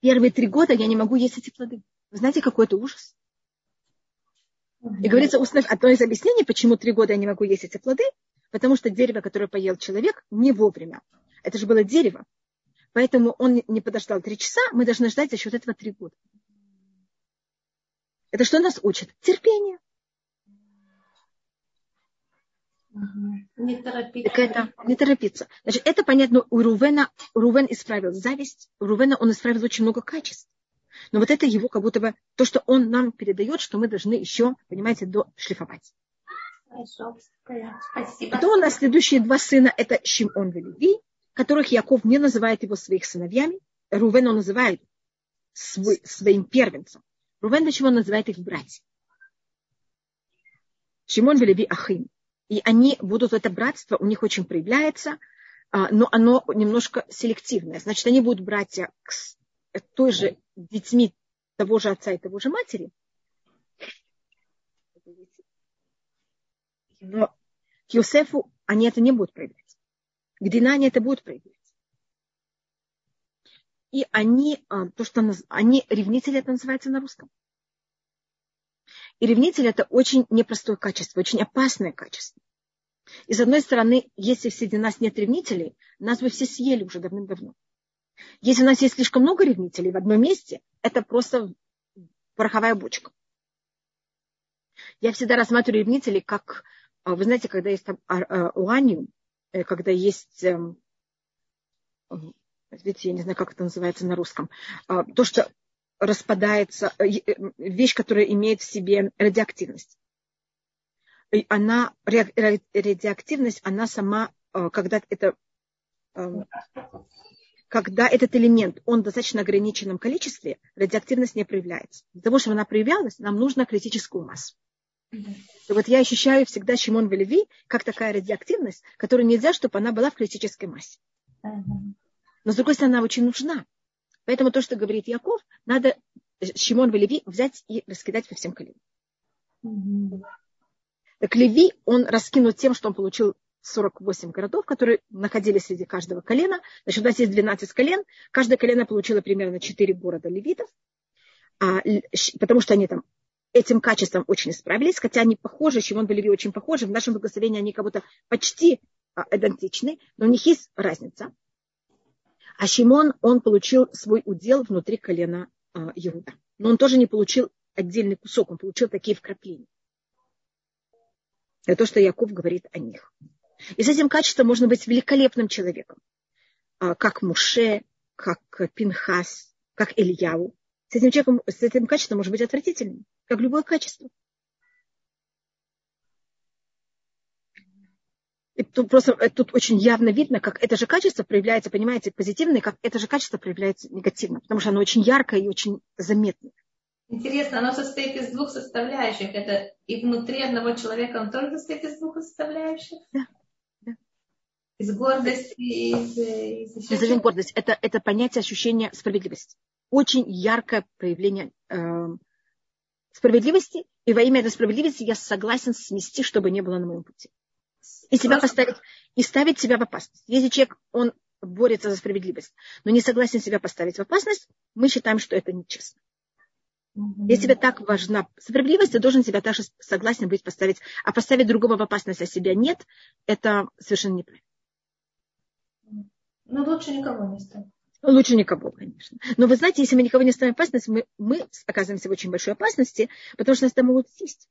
первые три года я не могу есть эти плоды. Вы знаете, какой это ужас? И говорится, одно из объяснений, почему три года я не могу есть эти плоды, Потому что дерево, которое поел человек, не вовремя. Это же было дерево. Поэтому он не подождал три часа, мы должны ждать за счет этого три года. Это что нас учит? Терпение. Не торопиться. Так это, не торопиться. Значит, это понятно, у Рувена, Рувен исправил зависть, у Рувена он исправил очень много качеств. Но вот это его как будто бы, то, что он нам передает, что мы должны еще, понимаете, дошлифовать. Спасибо. Потом у нас следующие два сына, это Шимон и Леви, которых Яков не называет его своих сыновьями. Рувен он называет свой, своим первенцем. Рувен почему он называет их братья? Шимон и Леви Ахим. И они будут, это братство у них очень проявляется, а, но оно немножко селективное. Значит, они будут братья с той же детьми того же отца и того же матери. Но к Йосефу они это не будут проявлять. К Дина они это будут проявлять. И они, а, то, что они, ревнители это называется на русском. И ревнитель это очень непростое качество, очень опасное качество. И с одной стороны, если среди нас нет ревнителей, нас бы все съели уже давным-давно. Если у нас есть слишком много ревнителей в одном месте, это просто пороховая бочка. Я всегда рассматриваю ревнителей как, вы знаете, когда есть там а, а, уаниум, э, когда есть, эм, видите, я не знаю, как это называется на русском, то, что распадается, э, э, вещь, которая имеет в себе радиоактивность. И она, радиоактивность, она сама, когда это когда этот элемент, он в достаточно ограниченном количестве, радиоактивность не проявляется. Для того, чтобы она проявлялась, нам нужна критическую массу. И вот я ощущаю всегда Шимон Велеви как такая радиоактивность, которую нельзя, чтобы она была в критической массе. Но, с другой стороны, она очень нужна. Поэтому то, что говорит Яков, надо Шимон Велеви взять и раскидать по всем коленам. Так Леви, он раскинут тем, что он получил 48 городов, которые находились среди каждого колена. Значит, у нас есть 12 колен. Каждое колено получило примерно 4 города левитов, а, потому что они там этим качеством очень справились, хотя они похожи, Шимон и Леви очень похожи. В нашем благословении они как будто почти а, идентичны, но у них есть разница. А Шимон, он получил свой удел внутри колена а, Иуда. Но он тоже не получил отдельный кусок, он получил такие вкрапления. Это то, что Яков говорит о них. И с этим качеством можно быть великолепным человеком, а, как Муше, как Пинхас, как Ильяу. С этим, человеком, с этим качеством может быть отвратительным, как любое качество. И тут просто э, тут очень явно видно, как это же качество проявляется, понимаете, позитивно, и как это же качество проявляется негативно, потому что оно очень яркое и очень заметное. Интересно, оно состоит из двух составляющих. Это и внутри одного человека он тоже состоит из двух составляющих? Да. Из гордости, из... из... Не совсем гордость. Это, это понятие ощущения справедливости. Очень яркое проявление э, справедливости. И во имя этой справедливости я согласен смести, чтобы не было на моем пути. И себя поставить, и ставить себя в опасность. Если человек, он борется за справедливость, но не согласен себя поставить в опасность, мы считаем, что это нечестно. Если тебе так важна справедливость, ты должен себя также согласен быть поставить. А поставить другого в опасность, а себя нет, это совершенно неправильно. Ну, лучше никого не ставить. Лучше никого, конечно. Но вы знаете, если мы никого не ставим в опасность, мы, мы оказываемся в очень большой опасности, потому что нас там могут съесть.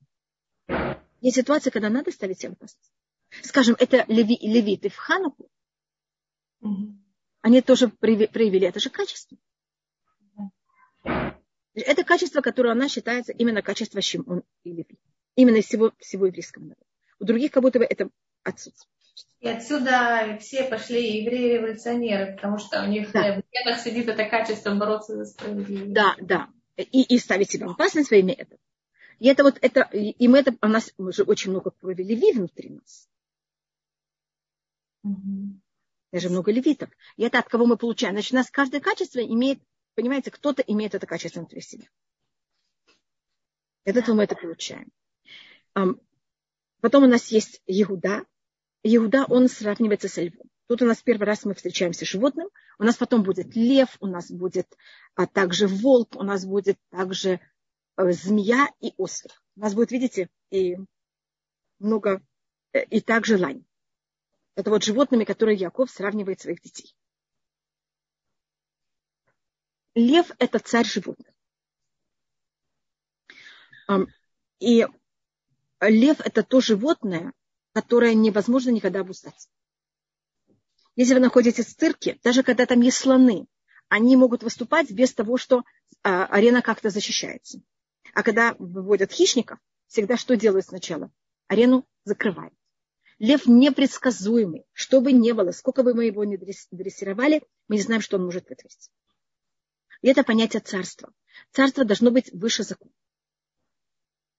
Есть ситуация, когда надо ставить себя в опасность. Скажем, это леви, левиты в Хануку. Они тоже проявили это же качество. Это качество, которое она считается именно качество Шимон и Леви. Именно из всего, всего еврейского народа. У других как будто бы это отсутствует. И отсюда все пошли евреи-революционеры, потому что у них да. в генах сидит это качество бороться за справедливость. Да, да. И, и ставить себя в опасность во имя этого. И это вот это, и мы это, у нас уже очень много крови леви внутри нас. Угу. Даже много левитов. И это от кого мы получаем. Значит, у нас каждое качество имеет, понимаете, кто-то имеет это качество внутри себя. От этого мы это получаем. Потом у нас есть Иуда, Иуда, он сравнивается со львом. Тут у нас первый раз мы встречаемся с животным, у нас потом будет лев, у нас будет а, также волк, у нас будет также а, змея и ослик. У нас будет, видите, и много, э, и также лань. Это вот животными, которые Яков сравнивает своих детей. Лев – это царь животных. И лев – это то животное, которое невозможно никогда обуздать. Если вы находитесь в цирке, даже когда там есть слоны, они могут выступать без того, что а, арена как-то защищается. А когда выводят хищников, всегда что делают сначала? Арену закрывают. Лев непредсказуемый. Что бы ни было, сколько бы мы его не дрессировали, мы не знаем, что он может вытворить. И это понятие царства. Царство должно быть выше закона.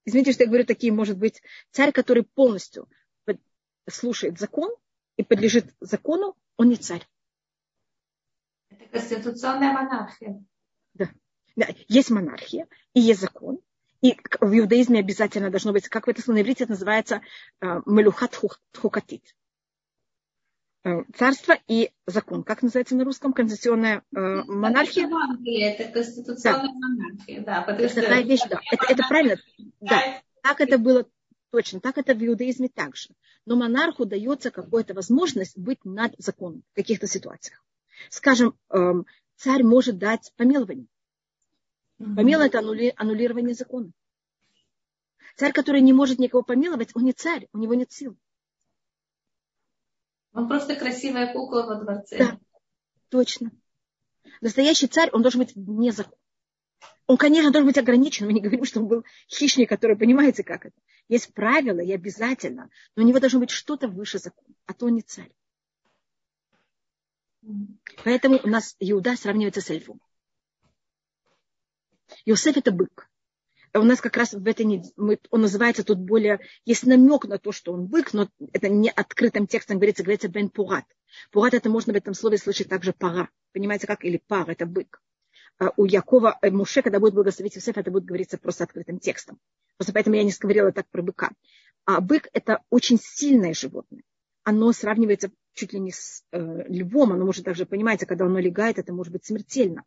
Извините, что я говорю такие, может быть, царь, который полностью слушает закон и подлежит закону, он не царь. Это конституционная монархия. Да. да. Есть монархия и есть закон. И в иудаизме обязательно должно быть, как в это на иврите это называется, э, мелюхат хукатит. Э, царство и закон. Как называется на русском? Конституционная э, монархия? Это конституционная да. монархия, да. Это вещь, да. Это, это правильно. Да. Так это было точно. Так это в иудаизме также. Но монарху дается какая-то возможность быть над законом в каких-то ситуациях. Скажем, эм, царь может дать помилование. Помилование – это аннулирование закона. Царь, который не может никого помиловать, он не царь, у него нет сил. Он просто красивая кукла во дворце. Да, точно. Настоящий царь, он должен быть вне закона. Он, конечно, должен быть ограничен. Мы не говорим, что он был хищник, который понимаете, как это. Есть правила и обязательно, но у него должно быть что-то выше закона, а то он не царь. Поэтому у нас Иуда сравнивается с львом. Иосиф это бык. У нас как раз в этой неделе, он называется тут более, есть намек на то, что он бык, но это не открытым текстом говорится, говорится бен пурат. Пурат это можно в этом слове слышать также пара. Понимаете как? Или пар, это бык. А у Якова, э, Муше, когда будет благословить Иосиф, это будет говориться просто открытым текстом. Просто поэтому я не говорила так про быка. А бык это очень сильное животное. Оно сравнивается чуть ли не с э, львом, оно может также, понимаете, когда оно легает, это может быть смертельно.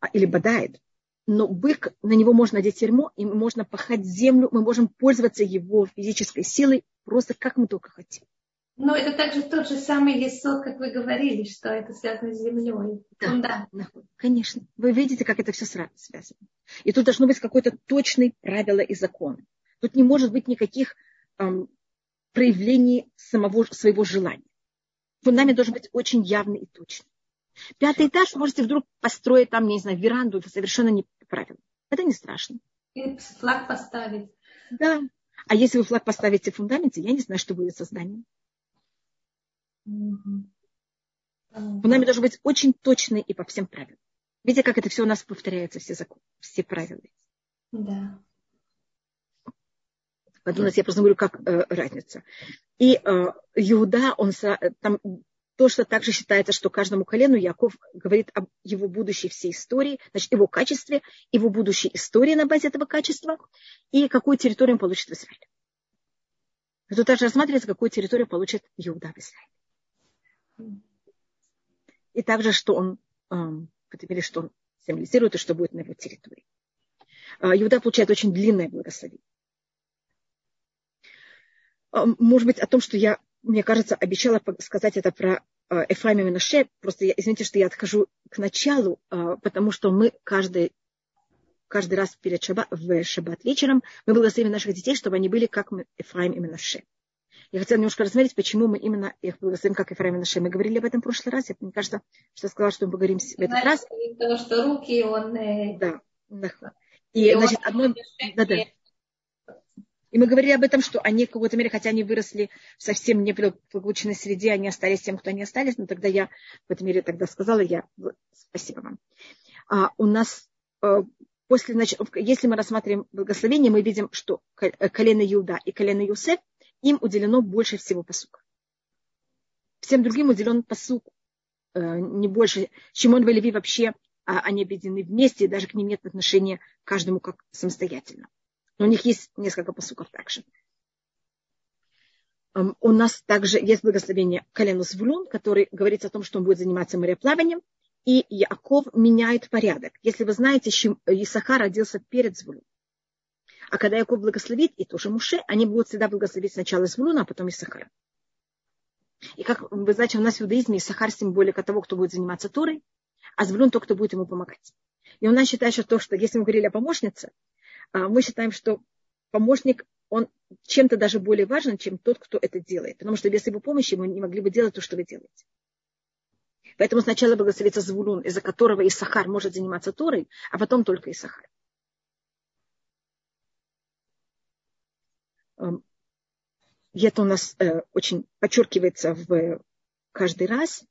А, или бодает но бык, на него можно надеть ермо, и можно пахать землю, мы можем пользоваться его физической силой просто как мы только хотим. Но это также тот же самый есот, как вы говорили, что это связано с землей. Да, да. конечно. Вы видите, как это все связано. И тут должно быть какое-то точное правило и закон. Тут не может быть никаких эм, проявлений самого своего желания. Фундамент должен быть очень явный и точный. Пятый этаж можете вдруг построить там, не знаю, веранду, это совершенно не правильно. Это не страшно. И флаг поставить. Да. А если вы флаг поставите в фундаменте, я не знаю, что будет со зданием. Фундамент должен быть очень точный и по всем правилам. Видите, как это все у нас повторяется, все законы, все правила. Да. Подумайте, я просто говорю, как э, разница. И э, Иуда, он там то, что также считается, что каждому колену Яков говорит об его будущей всей истории, значит, его качестве, его будущей истории на базе этого качества и какую территорию он получит в Израиле. Тут также рассматривается, какую территорию получит Иуда в Израиле. И также, что он, эм, что он символизирует и что будет на его территории. Э, Иуда получает очень длинное благословение. Э, может быть, о том, что я мне кажется, обещала сказать это про э, Эфраим и Минаше. Просто я, извините, что я отхожу к началу, э, потому что мы каждый, каждый раз перед шаба, в шаббат вечером мы благословим наших детей, чтобы они были как Эфраим и Минаше. Я хотела немножко рассмотреть, почему мы именно их благословим, как Ефраим и Наше. Мы говорили об этом в прошлый раз. Мне кажется, что я сказала, что мы поговорим в этот раз. Потому что руки он... Э, да. И, и значит, одно... Да, да. И мы говорили об этом, что они в какой-то мере, хотя они выросли в совсем неблагополучной среде, они остались тем, кто они остались, но тогда я в этом мере тогда сказала, я спасибо вам. А у нас э, после, значит, если мы рассматриваем благословение, мы видим, что колено Иуда и колено Юсеф, им уделено больше всего посука. Всем другим уделен посук э, не больше. Шимон и Леви вообще а, они объединены вместе, и даже к ним нет отношения каждому как самостоятельно. Но у них есть несколько посуков также. У нас также есть благословение колену Звулун, который говорит о том, что он будет заниматься мореплаванием. И Яков меняет порядок. Если вы знаете, Исахар родился перед Звулун. А когда Яков благословит, и тоже Муше, они будут всегда благословить сначала Звулуна, а потом Исахара. И как вы знаете, у нас в иудаизме Сахар символика того, кто будет заниматься Торой, а Звлюн тот, кто будет ему помогать. И у нас считается, что, что если мы говорили о помощнице, а, мы считаем, что помощник, он чем-то даже более важен, чем тот, кто это делает. Потому что без его помощи мы не могли бы делать то, что вы делаете. Поэтому сначала благословится Звулун, из-за которого Исахар может заниматься Торой, а потом только Исахар. И это у нас э, очень подчеркивается в каждый раз.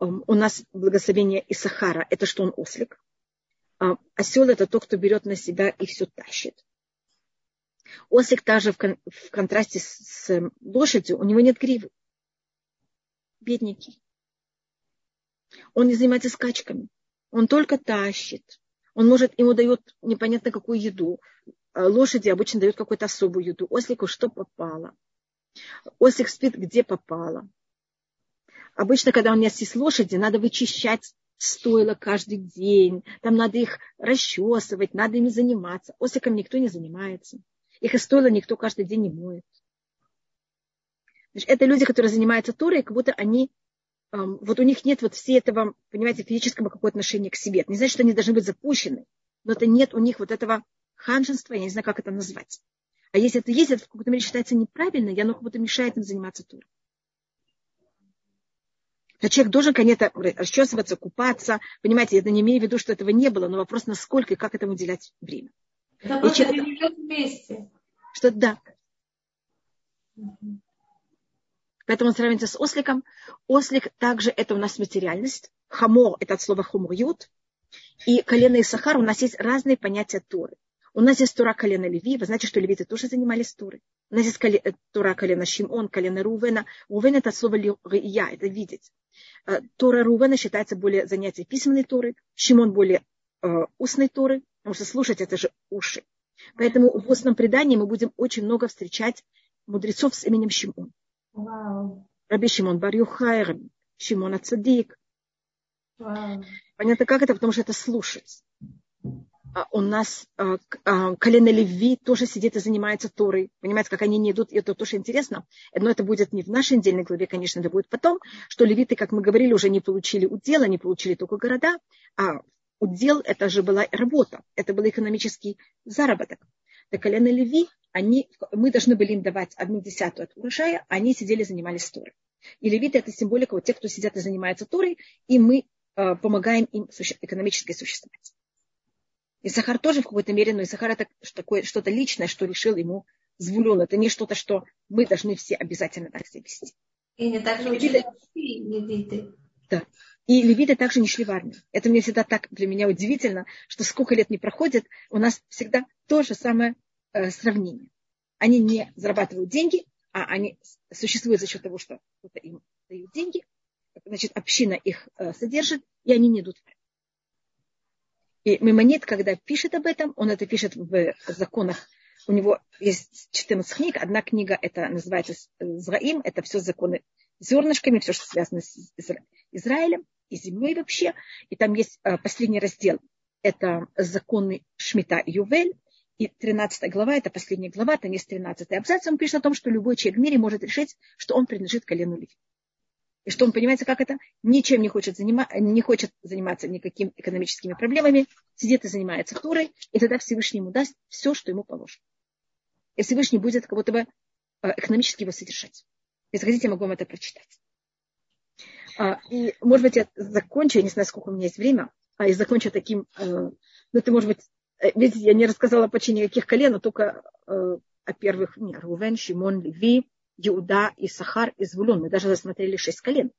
Эм, у нас благословение Исахара – это что он ослик. А осел – это тот, кто берет на себя и все тащит. Ослик также в, кон- в контрасте с, с лошадью, у него нет гривы. Бедненький. Он не занимается скачками. Он только тащит. Он может, ему дает непонятно какую еду. А лошади обычно дают какую-то особую еду. Ослику что попало. Ослик спит где попало. Обычно, когда у меня есть лошади, надо вычищать стоило каждый день. Там надо их расчесывать, надо ими заниматься. Осликом никто не занимается. Их и стоило никто каждый день не моет. Значит, это люди, которые занимаются Торой, как будто они вот у них нет вот все этого, понимаете, физического какого отношения к себе. Это не значит, что они должны быть запущены, но это нет у них вот этого ханжества, я не знаю, как это назвать. А если это есть, это в какой-то мере считается неправильно, и оно как будто мешает им заниматься туром. А человек должен, конечно, расчесываться, купаться. Понимаете, я не имею в виду, что этого не было, но вопрос, насколько и как этому уделять время. Это просто человек... вместе. Что да. Угу. Поэтому он сравнивается с осликом. Ослик также это у нас материальность. Хамор – это от слова хумурют. И колено Исахар у нас есть разные понятия Торы. У нас есть Тура колена Леви, вы знаете, что левиты тоже занимались Турой. У нас есть э, Тура колена Шимон, колено Рувена. Рувен это слово я, это видеть. Э, Тора Рувена считается более занятие письменной Торы, Шимон более э, устной Торы, потому что слушать это же уши. Поэтому в устном предании мы будем очень много встречать мудрецов с именем Шимон. Вау. Раби Шимон Бар Юхай, Раби Шимон Ацадик. Понятно, как это? Потому что это слушать. А у нас а, а, колено Леви тоже сидит и занимается Торой. Понимаете, как они не идут, это тоже интересно. Но это будет не в нашей недельной главе, конечно, это будет потом, что левиты, как мы говорили, уже не получили удел, они получили только города, а удел это же была работа, это был экономический заработок. Так колено Леви, они, мы должны были им давать одну десятую от урожая, а они сидели, занимались Торой. И левиты это символика вот тех, кто сидят и занимаются Торой, и мы помогаем им экономически существовать. И Сахар тоже в какой-то мере, но и Сахар это такое, что-то личное, что решил ему Звулон. Это не что-то, что мы должны все обязательно так себя вести. И не так же учили левиты. Да. И левиты также не шли в армию. Это мне всегда так для меня удивительно, что сколько лет не проходит, у нас всегда то же самое э, сравнение. Они не зарабатывают деньги, а они существуют за счет того, что кто-то им дает деньги, значит, община их э, содержит, и они не идут в армию. И Мемонит, когда пишет об этом, он это пишет в законах. У него есть 14 книг. Одна книга это называется Зраим, это все законы зернышками, все, что связано с Израилем и землей вообще. И там есть э, последний раздел. Это законы Шмита и Ювель. И 13 глава, это последняя глава, там есть 13 абзац. Он пишет о том, что любой человек в мире может решить, что он принадлежит колену Леви. И что он понимает, как это? Ничем не хочет, занима, не хочет заниматься никакими экономическими проблемами, сидит и занимается Турой, и тогда Всевышний ему даст все, что ему положено. И Всевышний будет как будто бы э, экономически его содержать. Если хотите, я могу вам это прочитать. А, и, может быть, я закончу, я не знаю, сколько у меня есть время, а я закончу таким, э, ну, это может быть, э, видите, я не рассказала почти никаких колен, но только о первых, не, Рувен, Шимон, Леви, Иуда, и Сахар, и Звулун. Мы даже рассмотрели шесть колен.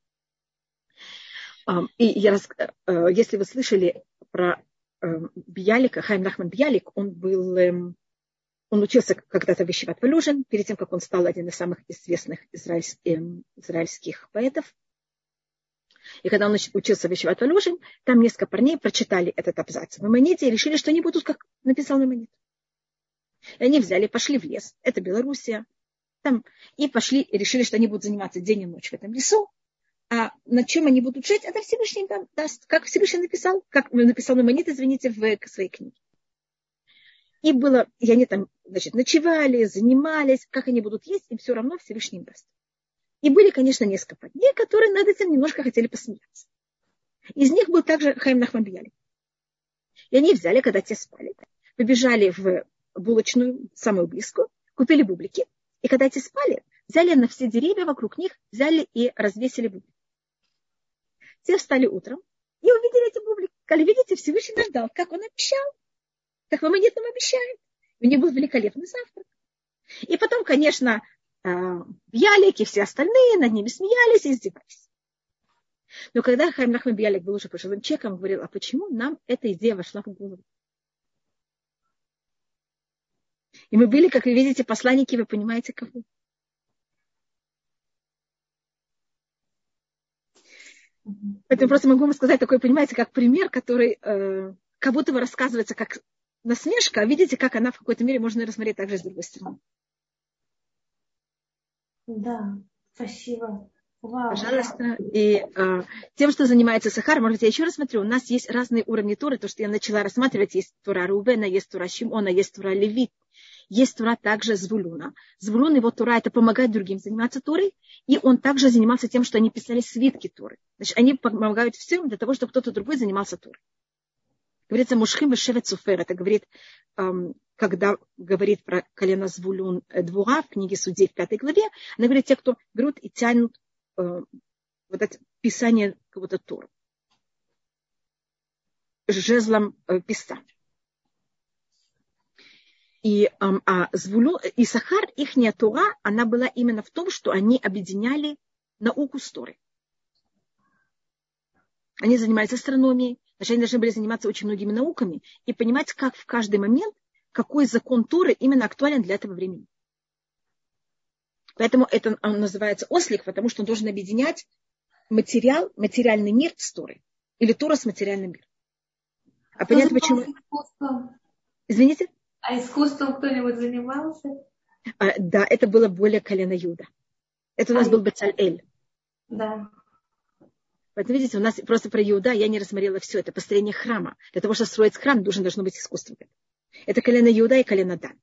И я, э, если вы слышали про э, Биялика, Хайм Нахман Биялик, он был, эм, он учился когда-то в Валюжин, перед тем, как он стал один из самых известных израильских, эм, израильских поэтов. И когда он учился в Валюжин, там несколько парней прочитали этот абзац в Мамоните и решили, что они будут, как написал Мамонит. И они взяли, пошли в лес. Это Белоруссия, там, и пошли и решили, что они будут заниматься день и ночь в этом лесу. А на чем они будут жить, это Всевышний там даст. Как Всевышний написал, как написал Мамонит, извините, в своей книге. И было, и они там, значит, ночевали, занимались, как они будут есть, им все равно Всевышний даст. И были, конечно, несколько парней, которые над этим немножко хотели посмеяться. Из них был также Хайм Нахманбияли. И они взяли, когда те спали, побежали в булочную, самую близкую, купили бублики. И когда те спали, взяли на все деревья вокруг них, взяли и развесили бублики. Те встали утром и увидели эти бублики. Сказали, видите, Всевышний ждал, как он обещал, как вам нам обещает. У них был великолепный завтрак. И потом, конечно, Бьялик и все остальные над ними смеялись и издевались. Но когда Хайм Нахман Бьялик был уже пожилым человеком, говорил, а почему нам эта идея вошла в голову? И мы были, как вы видите, посланники, вы понимаете, кого? Это просто могу вам сказать такой, понимаете, как пример, который э, как будто бы рассказывается как насмешка, а видите, как она в какой-то мере можно рассмотреть также с другой стороны. Да, спасибо. Вау. Пожалуйста. И э, тем, что занимается Сахар, может быть, я еще раз смотрю, у нас есть разные уровни Туры, то, что я начала рассматривать, есть Тура Рубена, есть Тура Шимона, есть Тура Левит, есть Тура также Звулуна. Звулун, его Тура, это помогать другим заниматься Турой, и он также занимался тем, что они писали свитки Туры. Значит, они помогают всем для того, чтобы кто-то другой занимался Турой. Говорится, Мушхим Вешевет Суфер, это говорит, эм, когда говорит про колено Звулюн э, Двура в книге Судей в пятой главе, она говорит, те, кто берут и тянут э, вот это писание какого-то Тора жезлом э, писца. И, а Звулю, и Сахар, их Тура, она была именно в том, что они объединяли науку с Торой. Они занимались астрономией, значит, они должны были заниматься очень многими науками и понимать, как в каждый момент какой закон Торы именно актуален для этого времени. Поэтому это он называется ослик, потому что он должен объединять материал, материальный мир с Торой. Или Тора с материальным миром. А, а понятно, почему... Извините? А искусством кто-нибудь занимался? А, да, это было более колено Юда. Это у нас а, был Бацаль-Эль. Да. Поэтому, видите, у нас просто про Иуда я не рассмотрела все. Это построение храма. Для того, чтобы строить храм, должен, должно быть искусство. Это колено Иуда и колено Дан.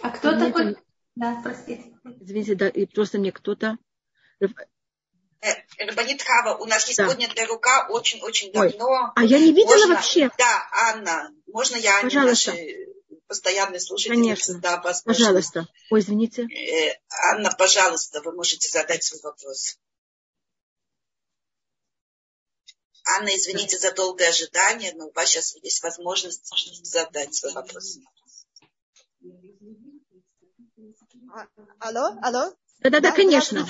А кто Мне такой? Это... Да, простите. Извините, да, и просто мне кто-то... Э, Рабанит Хава, у нас есть да. поднятая рука очень-очень давно. а я не видела можно... вообще. Да, Анна, можно я, Анне, Пожалуйста. наши постоянные слушательницы, да, вас Пожалуйста. Ой, извините. Э, Анна, пожалуйста, вы можете задать свой вопрос. Анна, извините за долгое ожидание, но у вас сейчас есть возможность задать свой вопрос. А, алло, алло? Да-да-да, конечно.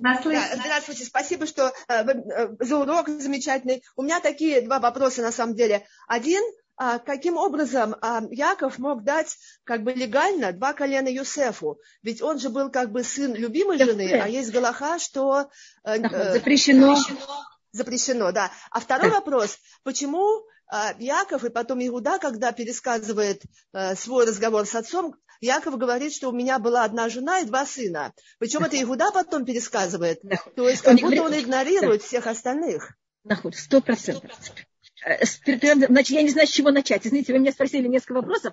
Здравствуйте. здравствуйте, спасибо, что э, э, за урок замечательный. У меня такие два вопроса на самом деле. Один, а, каким образом а, Яков мог дать как бы легально два колена Юсефу? Ведь он же был как бы сын любимой жены, а есть Галаха, что... Э, запрещено. запрещено запрещено, да. А второй вопрос, почему Яков и потом Иуда, когда пересказывает а, свой разговор с отцом, Яков говорит, что у меня была одна жена и два сына. Причем это Иуда потом пересказывает. То есть как будто он игнорирует всех остальных. Сто процентов. Э, значит, я не знаю, с чего начать. Извините, вы меня спросили несколько вопросов.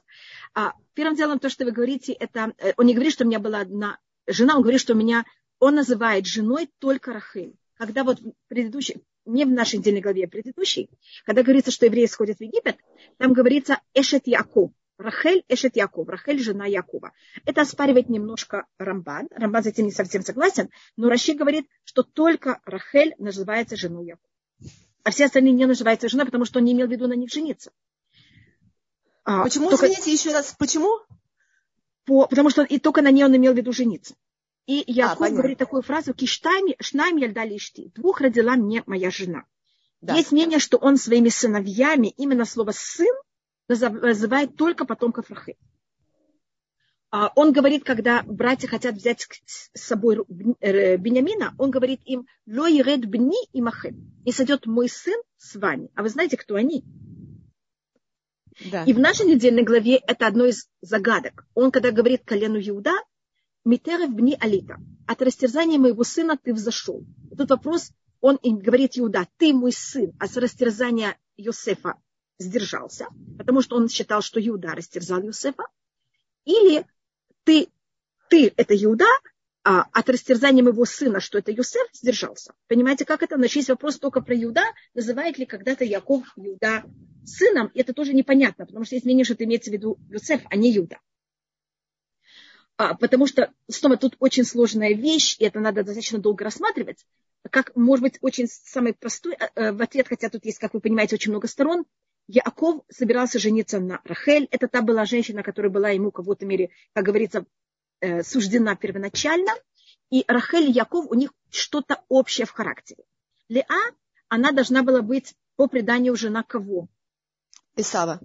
А, первым делом, то, что вы говорите, это... Э, он не говорит, что у меня была одна жена, он говорит, что у меня... Он называет женой только Рахиль когда вот предыдущий, не в нашей недельной главе, а предыдущей, когда говорится, что евреи сходят в Египет, там говорится Эшет Яков. Рахель Эшет Яков, Рахель жена Якова. Это оспаривает немножко Рамбан. Рамбан с этим не совсем согласен, но Раши говорит, что только Рахель называется женой Якова. А все остальные не называются женой, потому что он не имел в виду на них жениться. А, почему, только... извините, еще раз, почему? По, потому что и только на ней он имел в виду жениться. И Яков а, говорит такую фразу, киштайми, шнайм яльдали ишти. Двух родила мне моя жена. Да. Есть мнение, что он своими сыновьями именно слово сын называет только потомков Рахы. А он говорит, когда братья хотят взять с собой э, Бениамина, он говорит им, ло еред бни и махем. И сойдет мой сын с вами. А вы знаете, кто они? Да. И в нашей недельной главе это одно из загадок. Он, когда говорит колену Иуда, Митерев бни алита. От растерзания моего сына ты взошел. Тут вопрос, он им говорит Иуда, ты мой сын, а с растерзания Йосефа сдержался, потому что он считал, что Иуда растерзал Йосефа. Или ты, ты это Иуда, а, от растерзания моего сына, что это Юсеф, сдержался. Понимаете, как это? Значит, есть вопрос только про Юда, называет ли когда-то Яков Юда сыном, это тоже непонятно, потому что есть мнение, что это имеется в виду Юсеф, а не Юда. А, потому что, снова, тут очень сложная вещь, и это надо достаточно долго рассматривать. Как, может быть, очень самый простой э, э, в ответ, хотя тут есть, как вы понимаете, очень много сторон. Яков собирался жениться на Рахель. Это та была женщина, которая была ему, в какой-то мере, как говорится, э, суждена первоначально. И Рахель и Яков, у них что-то общее в характере. Леа, она должна была быть по преданию жена кого? Исава.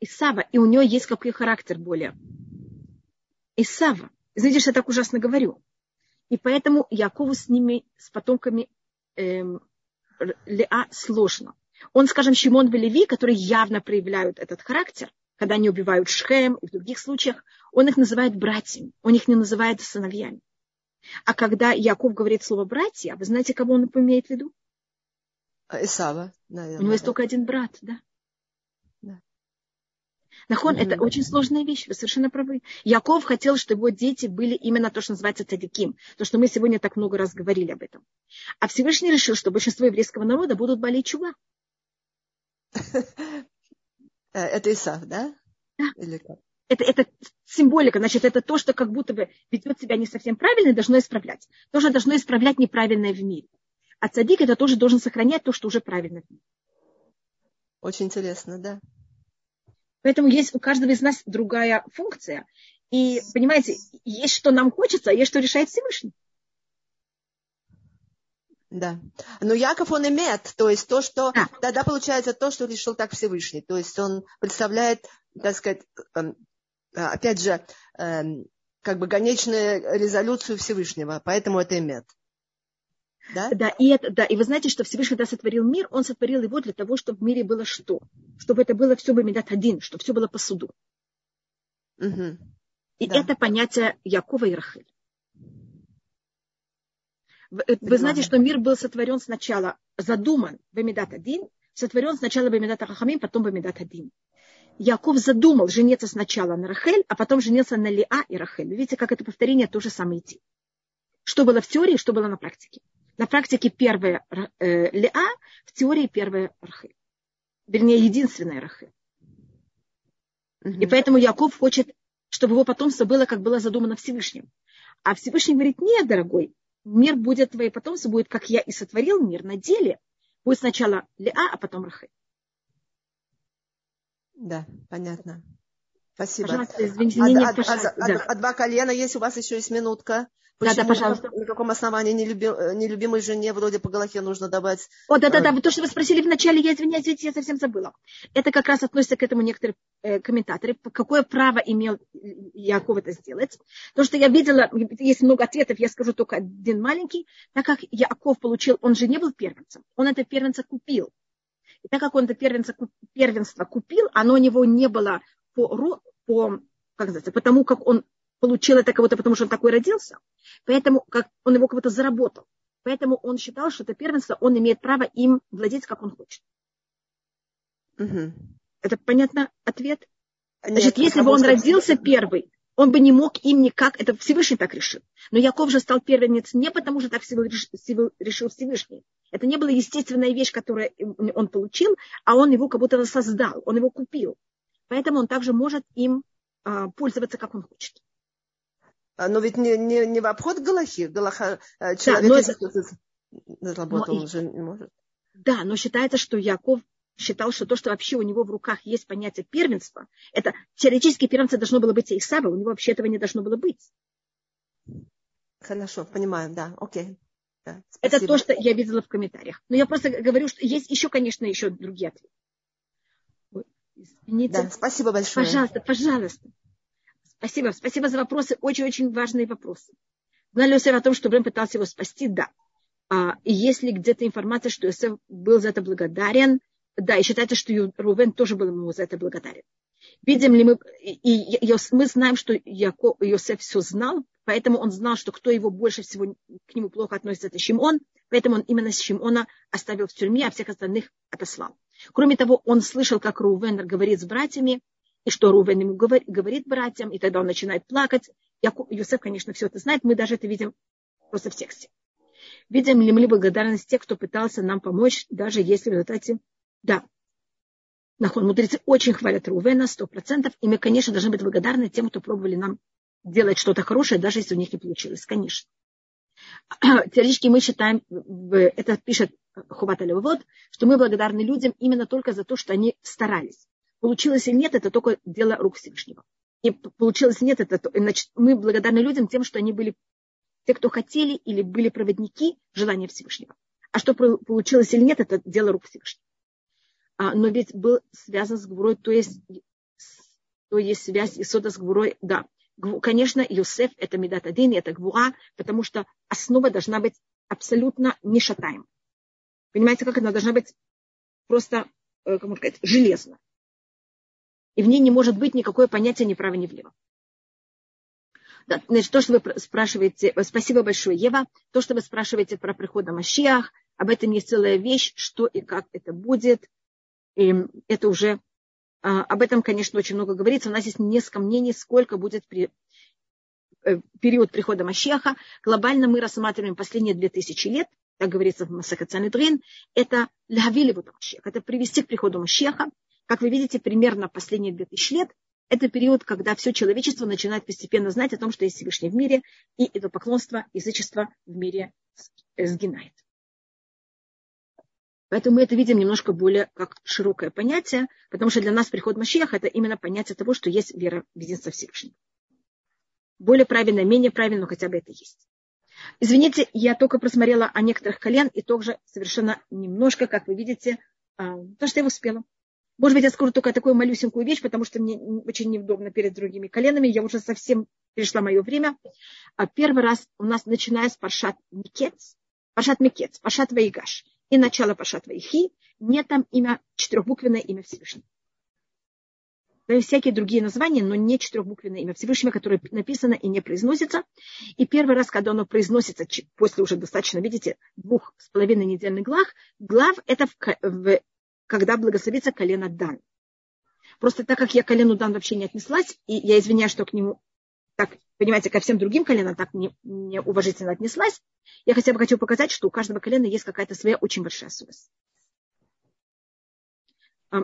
Исава. И у нее есть какой характер более? Исава. Знаете, что я так ужасно говорю? И поэтому Якову с ними, с потомками эм, Леа сложно. Он, скажем, Шимон Велеви, которые явно проявляют этот характер, когда они убивают Шхем и в других случаях, он их называет братьями, он их не называет сыновьями. А когда Яков говорит слово братья, вы знаете, кого он имеет в виду? Исава, наверное. У него есть только один брат, да. Нахон, mm-hmm. это очень сложная вещь, вы совершенно правы. Яков хотел, чтобы его дети были именно то, что называется цадиким, то, что мы сегодня так много раз говорили об этом. А Всевышний решил, что большинство еврейского народа будут болеть чува. Э, это Исав, да? Да. Или как? Это, это символика, значит, это то, что как будто бы ведет себя не совсем правильно и должно исправлять. Тоже должно исправлять неправильное в мире. А цадик это тоже должен сохранять то, что уже правильно в мире. Очень интересно, да. Поэтому есть у каждого из нас другая функция. И, понимаете, есть что нам хочется, а есть что решает Всевышний. Да. Но Яков, он имеет, то есть то, что... Да. Тогда получается то, что решил так Всевышний. То есть он представляет, так сказать, эм, опять же, эм, как бы конечную резолюцию Всевышнего. Поэтому это имеет. Да? Да, и, это, да, и вы знаете, что Всевышний, когда сотворил мир, он сотворил его для того, чтобы в мире было что? Чтобы это было все бы медат один, чтобы все было по суду. Угу. И да. это понятие Якова и Рахель. Вы, э, вы знаете, что мир был сотворен сначала, задуман Бамидат один, сотворен сначала Бамидат Рахамим, потом Бамидат один. Яков задумал жениться сначала на Рахель, а потом женился на Лиа и Рахель. видите, как это повторение тоже самое идти. Что было в теории, что было на практике. На практике первая э, Леа, в теории первая Рахель. Вернее, единственная Рахель. И поэтому Яков хочет, чтобы его потомство было, как было задумано Всевышним. А Всевышний говорит, нет, дорогой, мир будет, твое потомство будет, как я и сотворил мир на деле. Будет сначала Леа, а потом Рахель. Да, понятно. Спасибо. Пожалуйста, извините, а, не, а, а, а, а два колена, если у вас еще есть минутка. Почему, да, да, пожалуйста. На каком основании нелюби, нелюбимой жене вроде по Галахе нужно давать? О, да, да, да. То, что вы спросили вначале, я извиняюсь, я совсем забыла. Это как раз относится к этому некоторые э, комментаторы. Какое право имел Яков это сделать? То, что я видела, есть много ответов, я скажу только один маленький. Так как Яков получил, он же не был первенцем, он это первенца купил. И так как он это первенца, первенство купил, оно у него не было по, по как называется, потому как он получил это кого-то, потому что он такой родился. Поэтому как он его кого-то заработал. Поэтому он считал, что это первенство, он имеет право им владеть, как он хочет. Угу. Это понятно ответ? Значит, Нет, если бы он родился первый, он бы не мог им никак, это Всевышний так решил. Но Яков же стал первенец не потому, что так решил Всевышний. Это не была естественная вещь, которую он получил, а он его как будто создал, он его купил. Поэтому он также может им а, пользоваться, как он хочет. А, но ведь не, не, не в обход Галахи. Галаха, э, человек, да, если кто-то заработал, но, уже не может. Да, но считается, что Яков считал, что то, что вообще у него в руках есть понятие первенства, это теоретически первенство должно было быть Исава, у него вообще этого не должно было быть. Хорошо, понимаю, да, окей. Да, это то, что я видела в комментариях. Но я просто говорю, что есть еще, конечно, еще другие ответы. Извините. Да, спасибо большое. Пожалуйста, пожалуйста. Спасибо. Спасибо за вопросы. Очень-очень важные вопросы. Знали Йосеф о том, что Брем пытался его спасти? Да. А, и если где-то информация, что Йосеф был за это благодарен, да, и считается, что Рувен тоже был ему за это благодарен. Видим ли мы, и, и, мы знаем, что Яко, Йосеф все знал, поэтому он знал, что кто его больше всего к нему плохо относится, это Шимон, поэтому он именно Шимона оставил в тюрьме, а всех остальных отослал. Кроме того, он слышал, как Рувен говорит с братьями, и что Рувен ему говорит, говорит братьям, и тогда он начинает плакать, Яков, Юсеф, конечно, все это знает, мы даже это видим просто в тексте. Видим ли мы благодарность тех, кто пытался нам помочь, даже если в результате, да, Нахон, мудрецы очень хвалят Рувена, сто процентов, и мы, конечно, должны быть благодарны тем, кто пробовали нам делать что-то хорошее, даже если у них не получилось, конечно. Теоретически мы считаем, это пишет Хуват вот, что мы благодарны людям именно только за то, что они старались. Получилось или нет, это только дело рук Всевышнего. И получилось нет, это, значит, мы благодарны людям тем, что они были те, кто хотели или были проводники желания Всевышнего. А что получилось или нет, это дело рук Всевышнего. А, но ведь был связан с Гвурой, то есть, то есть связь Исода с Гвурой, да. Конечно, Юсеф это Медат один, это Гвура, потому что основа должна быть абсолютно нешатаем. Понимаете, как она должна быть просто, э, как можно сказать, железно. И в ней не может быть никакое понятие ни вправо, ни влево. Да, значит, то, что вы спрашиваете, э, спасибо большое, Ева, то, что вы спрашиваете про прихода Машиах, об этом есть целая вещь, что и как это будет. И это уже, а, об этом, конечно, очень много говорится. У нас есть несколько мнений, сколько будет при, э, период прихода Машеха. Глобально мы рассматриваем последние две тысячи лет, так говорится в Масахацанидрин, это лявилевут Машех, это привести к приходу Машеха. Как вы видите, примерно последние две тысячи лет это период, когда все человечество начинает постепенно знать о том, что есть Всевышний в мире, и это поклонство, язычество в мире сгинает. Поэтому мы это видим немножко более как широкое понятие, потому что для нас приход Машиах это именно понятие того, что есть вера в единство Всевышнего. Более правильно, менее правильно, но хотя бы это есть. Извините, я только просмотрела о некоторых колен и тоже совершенно немножко, как вы видите, а, то, что я успела. Может быть, я скажу только такую малюсенькую вещь, потому что мне очень неудобно перед другими коленами. Я уже совсем перешла мое время. А первый раз у нас, начиная с Паршат Микец, Паршат Микец, Паршат Ваигаш – и начало Пашат Вайхи, нет там имя, четырехбуквенное имя Всевышнего. Да и всякие другие названия, но не четырехбуквенное имя Всевышнего, которое написано и не произносится. И первый раз, когда оно произносится, после уже достаточно, видите, двух с половиной недельных глав, глав это в, в, когда благословится колено Дан. Просто так как я к колену Дан вообще не отнеслась, и я извиняюсь, что к нему так, понимаете, ко всем другим коленам так не, не уважительно отнеслась. Я хотя бы хочу показать, что у каждого колена есть какая-то своя очень большая особенность.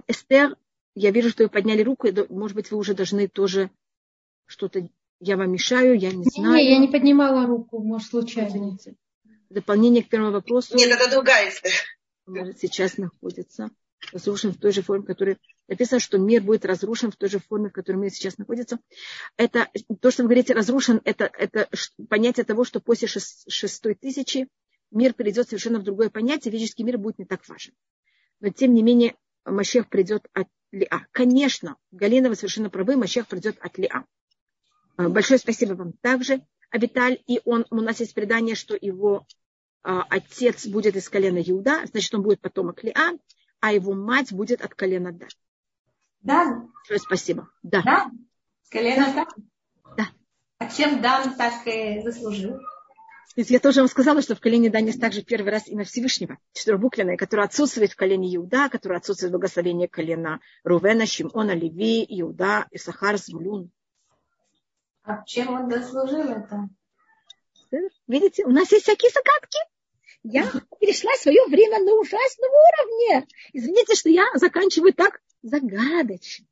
Эстер, я вижу, что вы подняли руку, может быть, вы уже должны тоже что-то, я вам мешаю, я не знаю. Не, я не поднимала руку, может, случайно. Извините. Дополнение к первому вопросу. Нет, это другая Эстер. Может, сейчас находится разрушен в той же форме, в которой написано, что мир будет разрушен в той же форме, в которой мир сейчас находится. Это то, что вы говорите, разрушен, это, это понятие того, что после шестой тысячи мир перейдет совершенно в другое понятие, физический мир будет не так важен. Но тем не менее, Машех придет от Лиа. Конечно, Галина, совершенно правы, Машех придет от Лиа. Большое спасибо вам также, Абиталь. И он, у нас есть предание, что его а, отец будет из колена Иуда, значит, он будет потомок Лиа а его мать будет от колена Дан. Да. Большое спасибо. Да. Да. С колена Дан. Да. А чем Дан так и заслужил? Я тоже вам сказала, что в колене Дан есть также первый раз имя Всевышнего, четырехбуквенное, которое отсутствует в колене Иуда, которое отсутствует в благословении колена Рувена, Шимона, Леви, Иуда, Исахар, Звулюн. А чем он заслужил это? Видите, у нас есть всякие загадки. Я перешла свое время на ужасном уровне. Извините, что я заканчиваю так загадочно.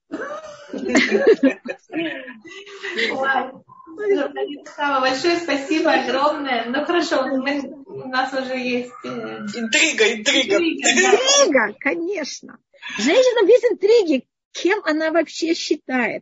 Большое спасибо огромное. Ну хорошо, мы, у нас уже есть... Э, интрига, интрига. Интрига, конечно. Женщина без интриги, кем она вообще считает?